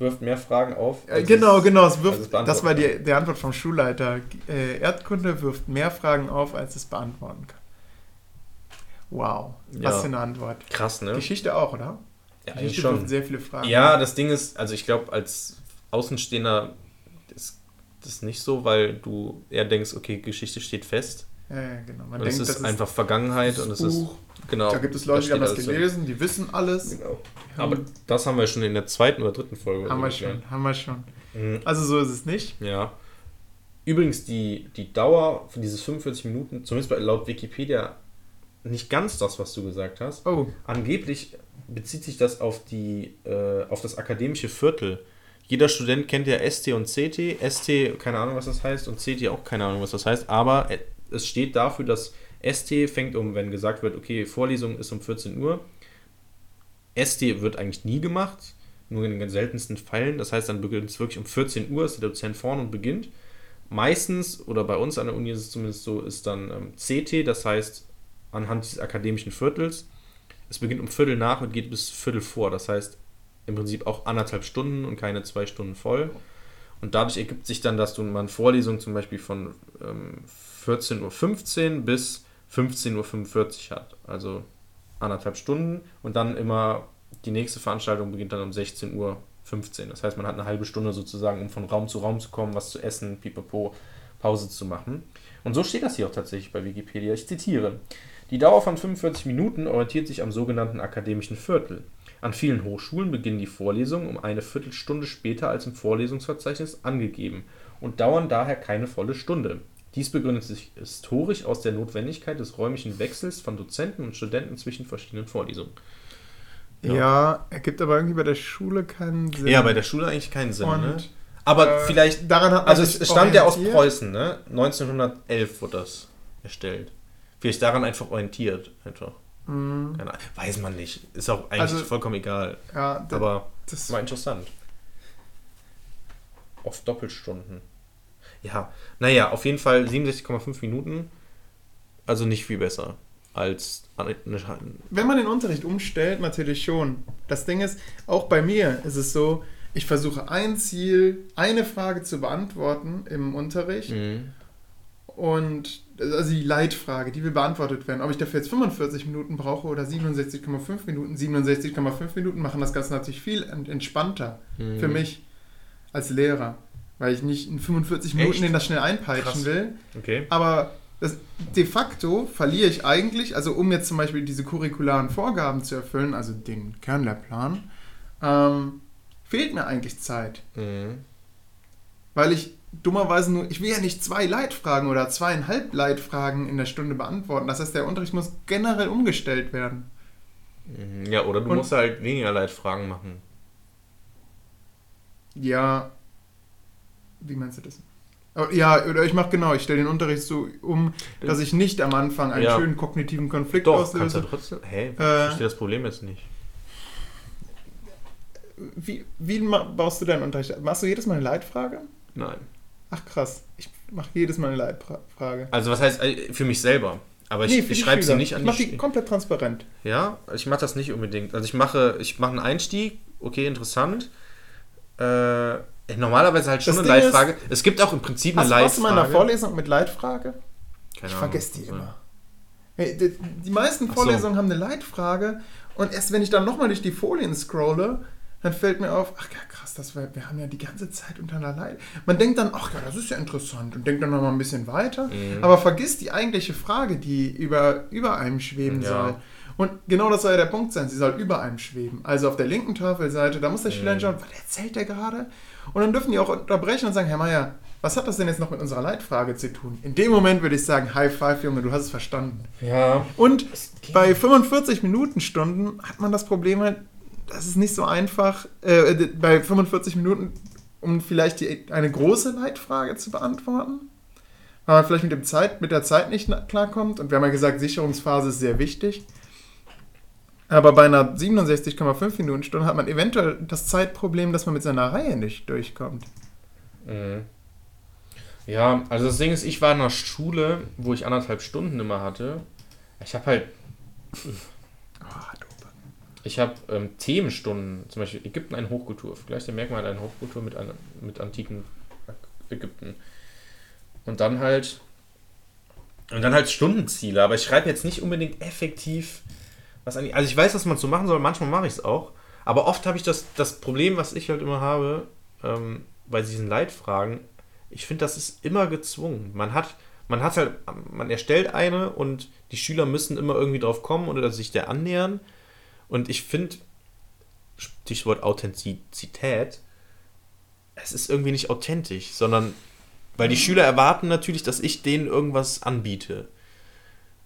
wirft mehr Fragen auf. als genau, es- genau. Es als wirft, es das war die, die Antwort vom Schulleiter. Äh, Erdkunde wirft mehr Fragen auf, als es beantworten kann. Wow, was Ja. für eine Antwort. Krass, ne? Geschichte auch, oder? Ja, Geschichte schon. sehr viele Fragen. Ja, das Ding ist, also ich glaube, als Außenstehender ist das nicht so, weil du eher denkst, okay, Geschichte steht fest. Ja, ja, genau. Man und es denkt, ist das einfach Vergangenheit das und es ist. Genau. Da gibt es Leute, die haben das gelesen, die wissen alles. drin. Genau. Aber das haben wir schon in der zweiten oder dritten Folge. Haben wir schon, haben wir schon. Mhm. Also so ist es nicht. Ja. Übrigens, die, die Dauer für dieses 45 Minuten, zumindest bei, laut Wikipedia, nicht ganz das, was du gesagt hast. Oh, Angeblich bezieht sich das auf, die, äh, auf das akademische Viertel. Jeder Student kennt ja ST und CT. ST, keine Ahnung, was das heißt, und CT auch keine Ahnung, was das heißt. Aber äh, es steht dafür, dass ST fängt um, wenn gesagt wird, okay, Vorlesung ist um 14 Uhr. ST wird eigentlich nie gemacht, nur in den seltensten Fällen. Das heißt, dann beginnt es wirklich um 14 Uhr, ist der Dozent vorne und beginnt. Meistens, oder bei uns an der Uni ist es zumindest so, ist dann ähm, CT, das heißt anhand des akademischen Viertels. Es beginnt um Viertel nach und geht bis Viertel vor. Das heißt im Prinzip auch anderthalb Stunden und keine zwei Stunden voll. Und dadurch ergibt sich dann, dass du mal eine Vorlesung zum Beispiel von ähm, 14.15 Uhr bis 15.45 Uhr hat. Also anderthalb Stunden und dann immer die nächste Veranstaltung beginnt dann um 16.15 Uhr. Das heißt, man hat eine halbe Stunde sozusagen, um von Raum zu Raum zu kommen, was zu essen, pipapo, Pause zu machen. Und so steht das hier auch tatsächlich bei Wikipedia. Ich zitiere. Die Dauer von 45 Minuten orientiert sich am sogenannten akademischen Viertel. An vielen Hochschulen beginnen die Vorlesungen um eine Viertelstunde später als im Vorlesungsverzeichnis angegeben und dauern daher keine volle Stunde. Dies begründet sich historisch aus der Notwendigkeit des räumlichen Wechsels von Dozenten und Studenten zwischen verschiedenen Vorlesungen. Ja, Ja. ergibt aber irgendwie bei der Schule keinen Sinn. Ja, bei der Schule eigentlich keinen Sinn. Und, ne? Aber äh, vielleicht, daran hat man also es stammt ja aus. Preußen, ne? 1911 wurde das erstellt. Vielleicht daran einfach orientiert, einfach. Mhm. Weiß man nicht. Ist auch eigentlich Also, vollkommen egal. Ja, d- Aber das war interessant. Auf Doppelstunden. Ja, naja, auf jeden Fall 67,5 Minuten. Also nicht viel besser als eine, wenn man den Unterricht umstellt, natürlich schon. Das Ding ist, auch bei mir ist es so, ich versuche ein Ziel, eine Frage zu beantworten im Unterricht Mhm. und also die Leitfrage, die will beantwortet werden. Ob ich dafür jetzt 45 Minuten brauche oder 67,5 Minuten, 67,5 Minuten machen das Ganze natürlich viel ent- entspannter Mhm. für mich als Lehrer, weil ich nicht in 45 Minuten Echt? in das schnell einpeitschen Krass. will. Okay. Aber das, de facto verliere ich eigentlich, also um jetzt zum Beispiel diese curricularen Vorgaben zu erfüllen, also den Kernlehrplan, ähm, fehlt mir eigentlich Zeit. Mhm. Weil ich dummerweise nur, ich will ja nicht zwei Leitfragen oder zweieinhalb Leitfragen in der Stunde beantworten. Das heißt, der Unterricht muss generell umgestellt werden. Mhm. Ja, oder du Und- musst halt weniger Leitfragen machen. Ja, wie meinst du das? Ja, oder ich mache genau, ich stelle den Unterricht so um, dass ich nicht am Anfang einen Ja. schönen kognitiven Konflikt Doch, kannst du auslöse. trotzdem. Hä? Ich Äh. verstehe das Problem jetzt nicht. Wie, wie baust du deinen Unterricht? Machst du jedes Mal eine Leitfrage? Nein. Ach krass, ich mache jedes Mal eine Leitfrage. Also was heißt äh, für mich selber? Aber ich, Nee, ich schreibe sie nicht an Ich mache die die. komplett transparent. Ja, ich mache das nicht unbedingt. Also ich mache, ich mache einen Einstieg, okay, interessant. Äh, normalerweise halt schon Das eine Ding Leitfrage. es gibt auch im Prinzip eine Hast, warst du mal in einer Leitfrage. Vorlesung mit Leitfrage? Keine Ich vergesse die immer. Die, meisten Ach so. Vorlesungen haben eine Leitfrage und erst wenn ich dann nochmal durch die Folien scrolle, dann fällt mir auf, ach ja krass, das war, wir haben ja die ganze Zeit unter einer Leit. Man denkt dann, ach ja, das ist ja interessant und denkt dann nochmal ein bisschen weiter, Mhm. aber vergisst die eigentliche Frage, die über, über einem schweben Ja. soll. Und genau das soll ja der Punkt sein, sie soll über einem schweben. Also auf der linken Tafelseite, da muss der Schüler Mhm. hinschauen, was erzählt der gerade? Und dann dürfen die auch unterbrechen und sagen, Herr Meier, was hat das denn jetzt noch mit unserer Leitfrage zu tun? In dem Moment würde ich sagen, High Five, Junge, du hast es verstanden. Ja. Und bei 45 Minuten Stunden hat man das Problem halt, das ist nicht so einfach, äh, bei 45 Minuten, um vielleicht die, eine große Leitfrage zu beantworten, weil man vielleicht mit, dem Zeit, mit der Zeit nicht klarkommt. Und wir haben ja gesagt, Sicherungsphase ist sehr wichtig. Aber bei einer 67,5 Minuten Stunde hat man eventuell das Zeitproblem, dass man mit seiner Reihe nicht durchkommt. Mhm. Ja, also das Ding ist, ich war in einer Schule, wo ich anderthalb Stunden immer hatte. Ich habe halt, doof. Ich habe ähm, Themenstunden, zum Beispiel Ägypten eine Hochkultur, vielleicht der Merkmal einer Hochkultur mit, einer, mit antiken Ägypten. Und dann halt, und dann halt Stundenziele, aber ich schreibe jetzt nicht unbedingt effektiv was an also ich weiß, was man so machen soll, manchmal mache ich es auch, aber oft habe ich das, das Problem, was ich halt immer habe, ähm, bei diesen Leitfragen, ich finde, das ist immer gezwungen. Man hat, man hat halt, man erstellt eine und die Schüler müssen immer irgendwie drauf kommen oder sich der annähern. Und ich finde, Stichwort Authentizität, es ist irgendwie nicht authentisch, sondern weil die Schüler erwarten natürlich, dass ich denen irgendwas anbiete.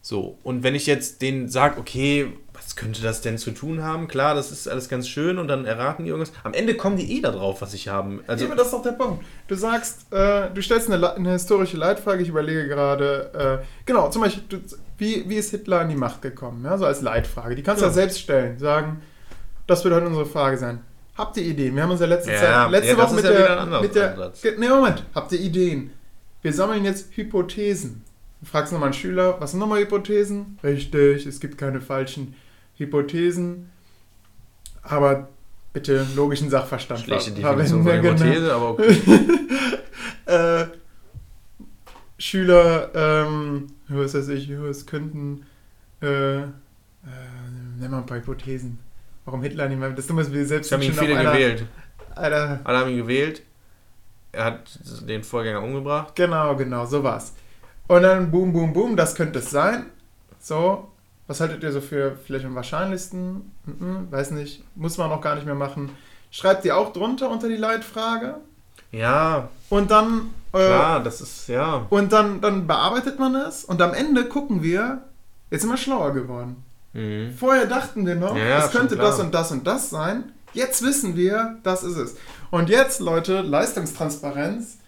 So, und wenn ich jetzt denen sage, okay, was könnte das denn zu tun haben? Klar, das ist alles ganz schön und dann erraten die irgendwas. Am Ende kommen die eh da drauf, was ich haben. Also, Also, das ist doch der Punkt. Du sagst, äh, du stellst eine, eine historische Leitfrage, ich überlege gerade, äh, genau, zum Beispiel, du, wie, wie ist Hitler an die Macht gekommen? Ja, so als Leitfrage. Die kannst du Ja. ja selbst stellen. Sagen, das wird heute unsere Frage sein. Habt ihr Ideen? Wir haben uns ja letzte, Ja, Zeit, letzte ja, Woche mit, ja der, mit der. Nee, Moment. Habt ihr Ideen? Wir sammeln jetzt Hypothesen. Du fragst nochmal einen Schüler, was sind nochmal Hypothesen? Richtig, es gibt keine falschen Hypothesen. Aber bitte logischen Sachverstand Schlechte Definition von Hypothese, aber okay. äh, Schüler, ähm, was weiß ich, es könnten, äh, äh, nennen wir ein paar Hypothesen. Warum Hitler nicht mehr, das Dumme ist, wir selbst Ich habe ihn viele einer- gewählt. Einer, Alle haben ihn gewählt. Er hat den Vorgänger umgebracht. genau, genau, so war's. Und dann boom, boom, boom, das könnte es sein. So, was haltet ihr so für vielleicht am wahrscheinlichsten? Mhm, weiß nicht, muss man auch gar nicht mehr machen. Schreibt ihr auch drunter unter die Leitfrage. Ja, Und dann, äh, klar, das ist, ja. und dann, dann bearbeitet man es und am Ende gucken wir, jetzt sind wir schlauer geworden. Mhm. Vorher dachten wir noch, Ja, es könnte das und das und das sein. Jetzt wissen wir, das ist es. Und jetzt, Leute, Leistungstransparenz.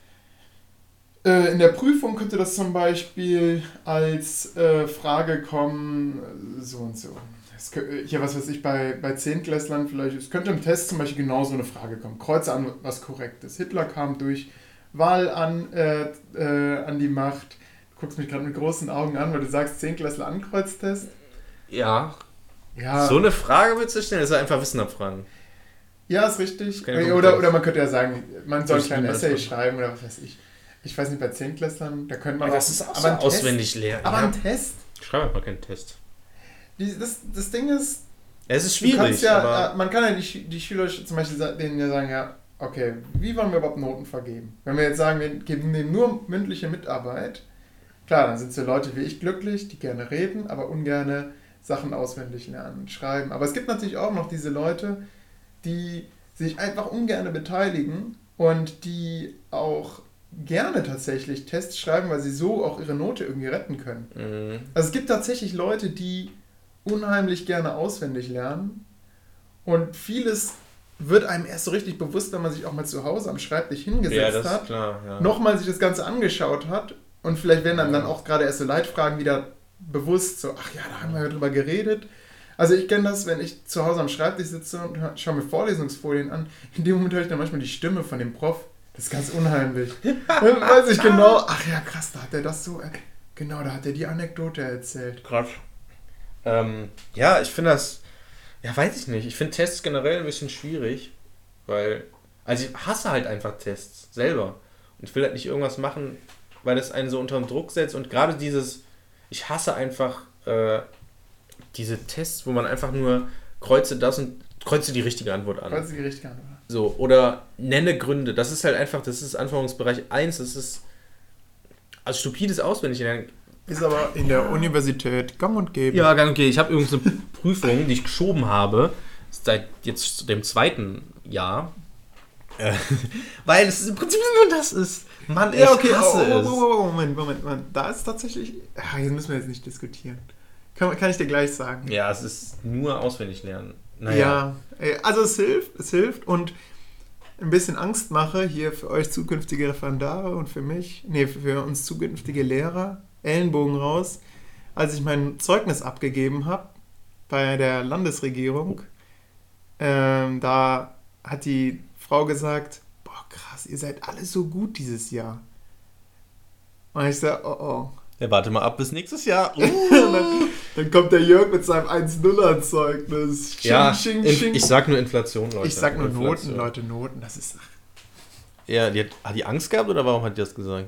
Äh, in der Prüfung könnte das zum Beispiel als äh, Frage kommen, äh, so und so. Es, kö- äh, hier, was weiß ich, bei, bei Zehntklässlern vielleicht, es könnte im Test zum Beispiel genau so eine Frage kommen. Kreuze an, was korrekt ist. Hitler kam durch Wahl an, äh, äh, an die Macht. Du guckst mich gerade mit großen Augen an, weil du sagst Zehnklässler Ankreuztest. Ja. Ja, So eine Frage willst du stellen? Das ist einfach Wissen abfragen. Ja, ist richtig. Oder, oder man könnte ja sagen, man soll ein kleines Essay schreiben oder was weiß ich. Ich weiß nicht, bei Zehntklässlern, da könnte man Aber das ist auch so ein Test- auswendig leer. Aber ja. ein Test, Schreib einfach keinen Test. die, das, das Ding ist, Es ist schwierig, ja, äh, man kann ja die, die Schüler zum Beispiel denen ja sagen, ja, okay, wie wollen wir überhaupt Noten vergeben? Wenn wir jetzt sagen, wir geben denen nur mündliche Mitarbeit, klar, dann sind so Leute wie ich glücklich, die gerne reden, aber ungerne Sachen auswendig lernen und schreiben. Aber es gibt natürlich auch noch diese Leute, die sich einfach ungerne beteiligen und die auch gerne tatsächlich Tests schreiben, weil sie so auch ihre Note irgendwie retten können. Mhm. Also es gibt tatsächlich Leute, die unheimlich gerne auswendig lernen und vieles wird einem erst so richtig bewusst, wenn man sich auch mal zu Hause am Schreibtisch ja, hingesetzt das hat, klar. Ja. nochmal sich das Ganze angeschaut hat und vielleicht werden dann, dann auch gerade erst so Leitfragen wieder bewusst, so, ach ja, da haben wir ja drüber geredet. Also ich kenne das, wenn ich zu Hause am Schreibtisch sitze und schaue mir Vorlesungsfolien an, in dem Moment höre ich dann manchmal die Stimme von dem Prof. Das ist ganz unheimlich. weiß ich genau, ach ja, krass, da hat er das so, äh, genau, da hat er die Anekdote erzählt. Krass. Ähm, ja, ich finde das, ja, weiß ich nicht. Ich finde Tests generell ein bisschen schwierig, weil, also ich hasse halt einfach Tests selber. Und ich will halt nicht irgendwas machen, weil das einen so unter Druck setzt. Und gerade dieses, ich hasse einfach äh, diese Tests, wo man einfach nur kreuze das und kreuze die richtige Antwort an. Falls die richtige Antwort. So, oder nenne Gründe. Das ist halt einfach, das ist Anforderungsbereich 1, das ist also stupides Auswendiglernen. Ist aber in der Universität gang und gäbe. Ja, gang okay. Ich habe übrigens eine Prüfung, die ich geschoben habe, seit jetzt dem zweiten Jahr. Äh, weil es im Prinzip nur das ist. Mann, ich Ja, okay, hasse oh, oh, es. oh, oh, Moment, Moment, Moment. Da ist tatsächlich. Ah, jetzt müssen wir jetzt nicht diskutieren. Kann, kann ich dir gleich sagen. Ja, es ist nur auswendig lernen. Ja, Naja. ey, also es hilft, es hilft und ein bisschen Angst mache hier für euch zukünftige Referendare und für mich, nee, für uns zukünftige Lehrer, Ellenbogen raus. Als ich mein Zeugnis abgegeben habe bei der Landesregierung, ähm, da hat die Frau gesagt, boah krass, ihr seid alle so gut dieses Jahr. Und ich sage, oh oh. Ja, warte mal ab bis nächstes Jahr. Und dann, kommt der Jörg mit seinem 1-0er-Zeugnis. Sching, ja, sching, in, sching. ich sag nur Inflation, Leute. Ich sag nur Noten, Inflation. Leute, Noten. Das ist. Ja, die hat, hat die Angst gehabt oder warum hat die das gesagt?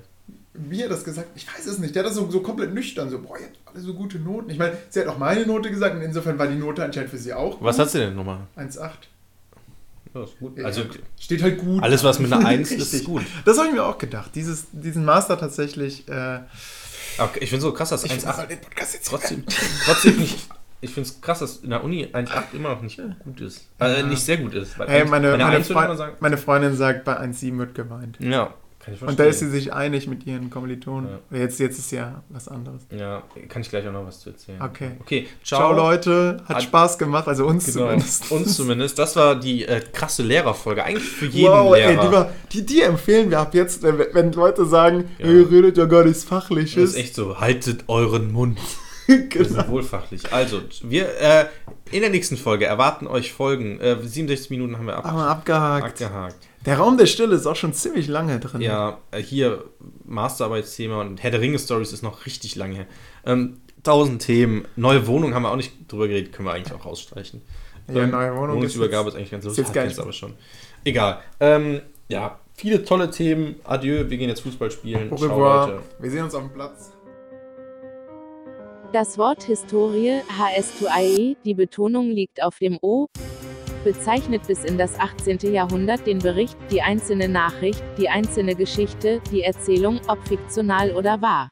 Wie hat das gesagt? Ich weiß es nicht. Der hat das so, so komplett nüchtern. So, boah, ihr habt alle so gute Noten. Ich meine, sie hat auch meine Note gesagt und insofern war die Note anscheinend für sie auch. Was hat sie denn nochmal? 1,8. Ja, ist gut. Ja, Also steht halt gut. alles, was mit einer 1 ist, ist gut. Das habe ich mir auch gedacht. Dieses, diesen Master tatsächlich. Äh, Okay, ich finde so krass, dass ich 1,8 mache den Podcast jetzt trotzdem, trotzdem nicht. Ich finde es krass, dass in der Uni 1,8 immer noch nicht gut ist. Äh, Ja. nicht sehr gut ist. Hey, meine, meine, 1 würde man Freund, sagen. meine Freundin sagt, bei 1,7 wird geweint. Ja. Und da ist sie sich einig mit ihren Kommilitonen. Ja. Jetzt, jetzt ist ja was anderes. Ja, kann ich gleich auch noch was zu erzählen. Okay. Okay, Ciao, ciao. Leute. Hat Hat- Spaß gemacht. Also uns Genau, zumindest. uns zumindest. Das war die äh, krasse Lehrerfolge. Eigentlich für jeden Wow, ey, Lehrer. die, war, die, die empfehlen wir ab jetzt, wenn, wenn Leute sagen, Ja. ihr redet ja gar nichts das Fachliches. ist echt so. Haltet euren Mund. Wir genau. wohlfachlich. Also, wir äh, in der nächsten Folge erwarten euch Folgen. Äh, 67 Minuten haben wir ab, abgehakt. abgehakt. Der Raum der Stille ist auch schon ziemlich lange drin. Ja, äh, hier Masterarbeitsthema und Herr der Ringe Stories ist noch richtig lange her. Ähm, tausend Themen. Neue Wohnung haben wir auch nicht drüber geredet, können wir eigentlich auch rausstreichen. Ja, Ähm, neue Wohnung ist Wohnungsübergabe jetzt- ist eigentlich ganz ist lustig. jetzt gar kennst nicht- aber schon. Egal. Ähm, ja, viele tolle Themen. Adieu, wir gehen jetzt Fußball spielen. Au Ciao, revoir. Leute. Wir sehen uns auf dem Platz. Das Wort Historie, HS2IE, die Betonung liegt auf dem O, bezeichnet bis in das 18. Jahrhundert den Bericht, die einzelne Nachricht, die einzelne Geschichte, die Erzählung, ob fiktional oder wahr.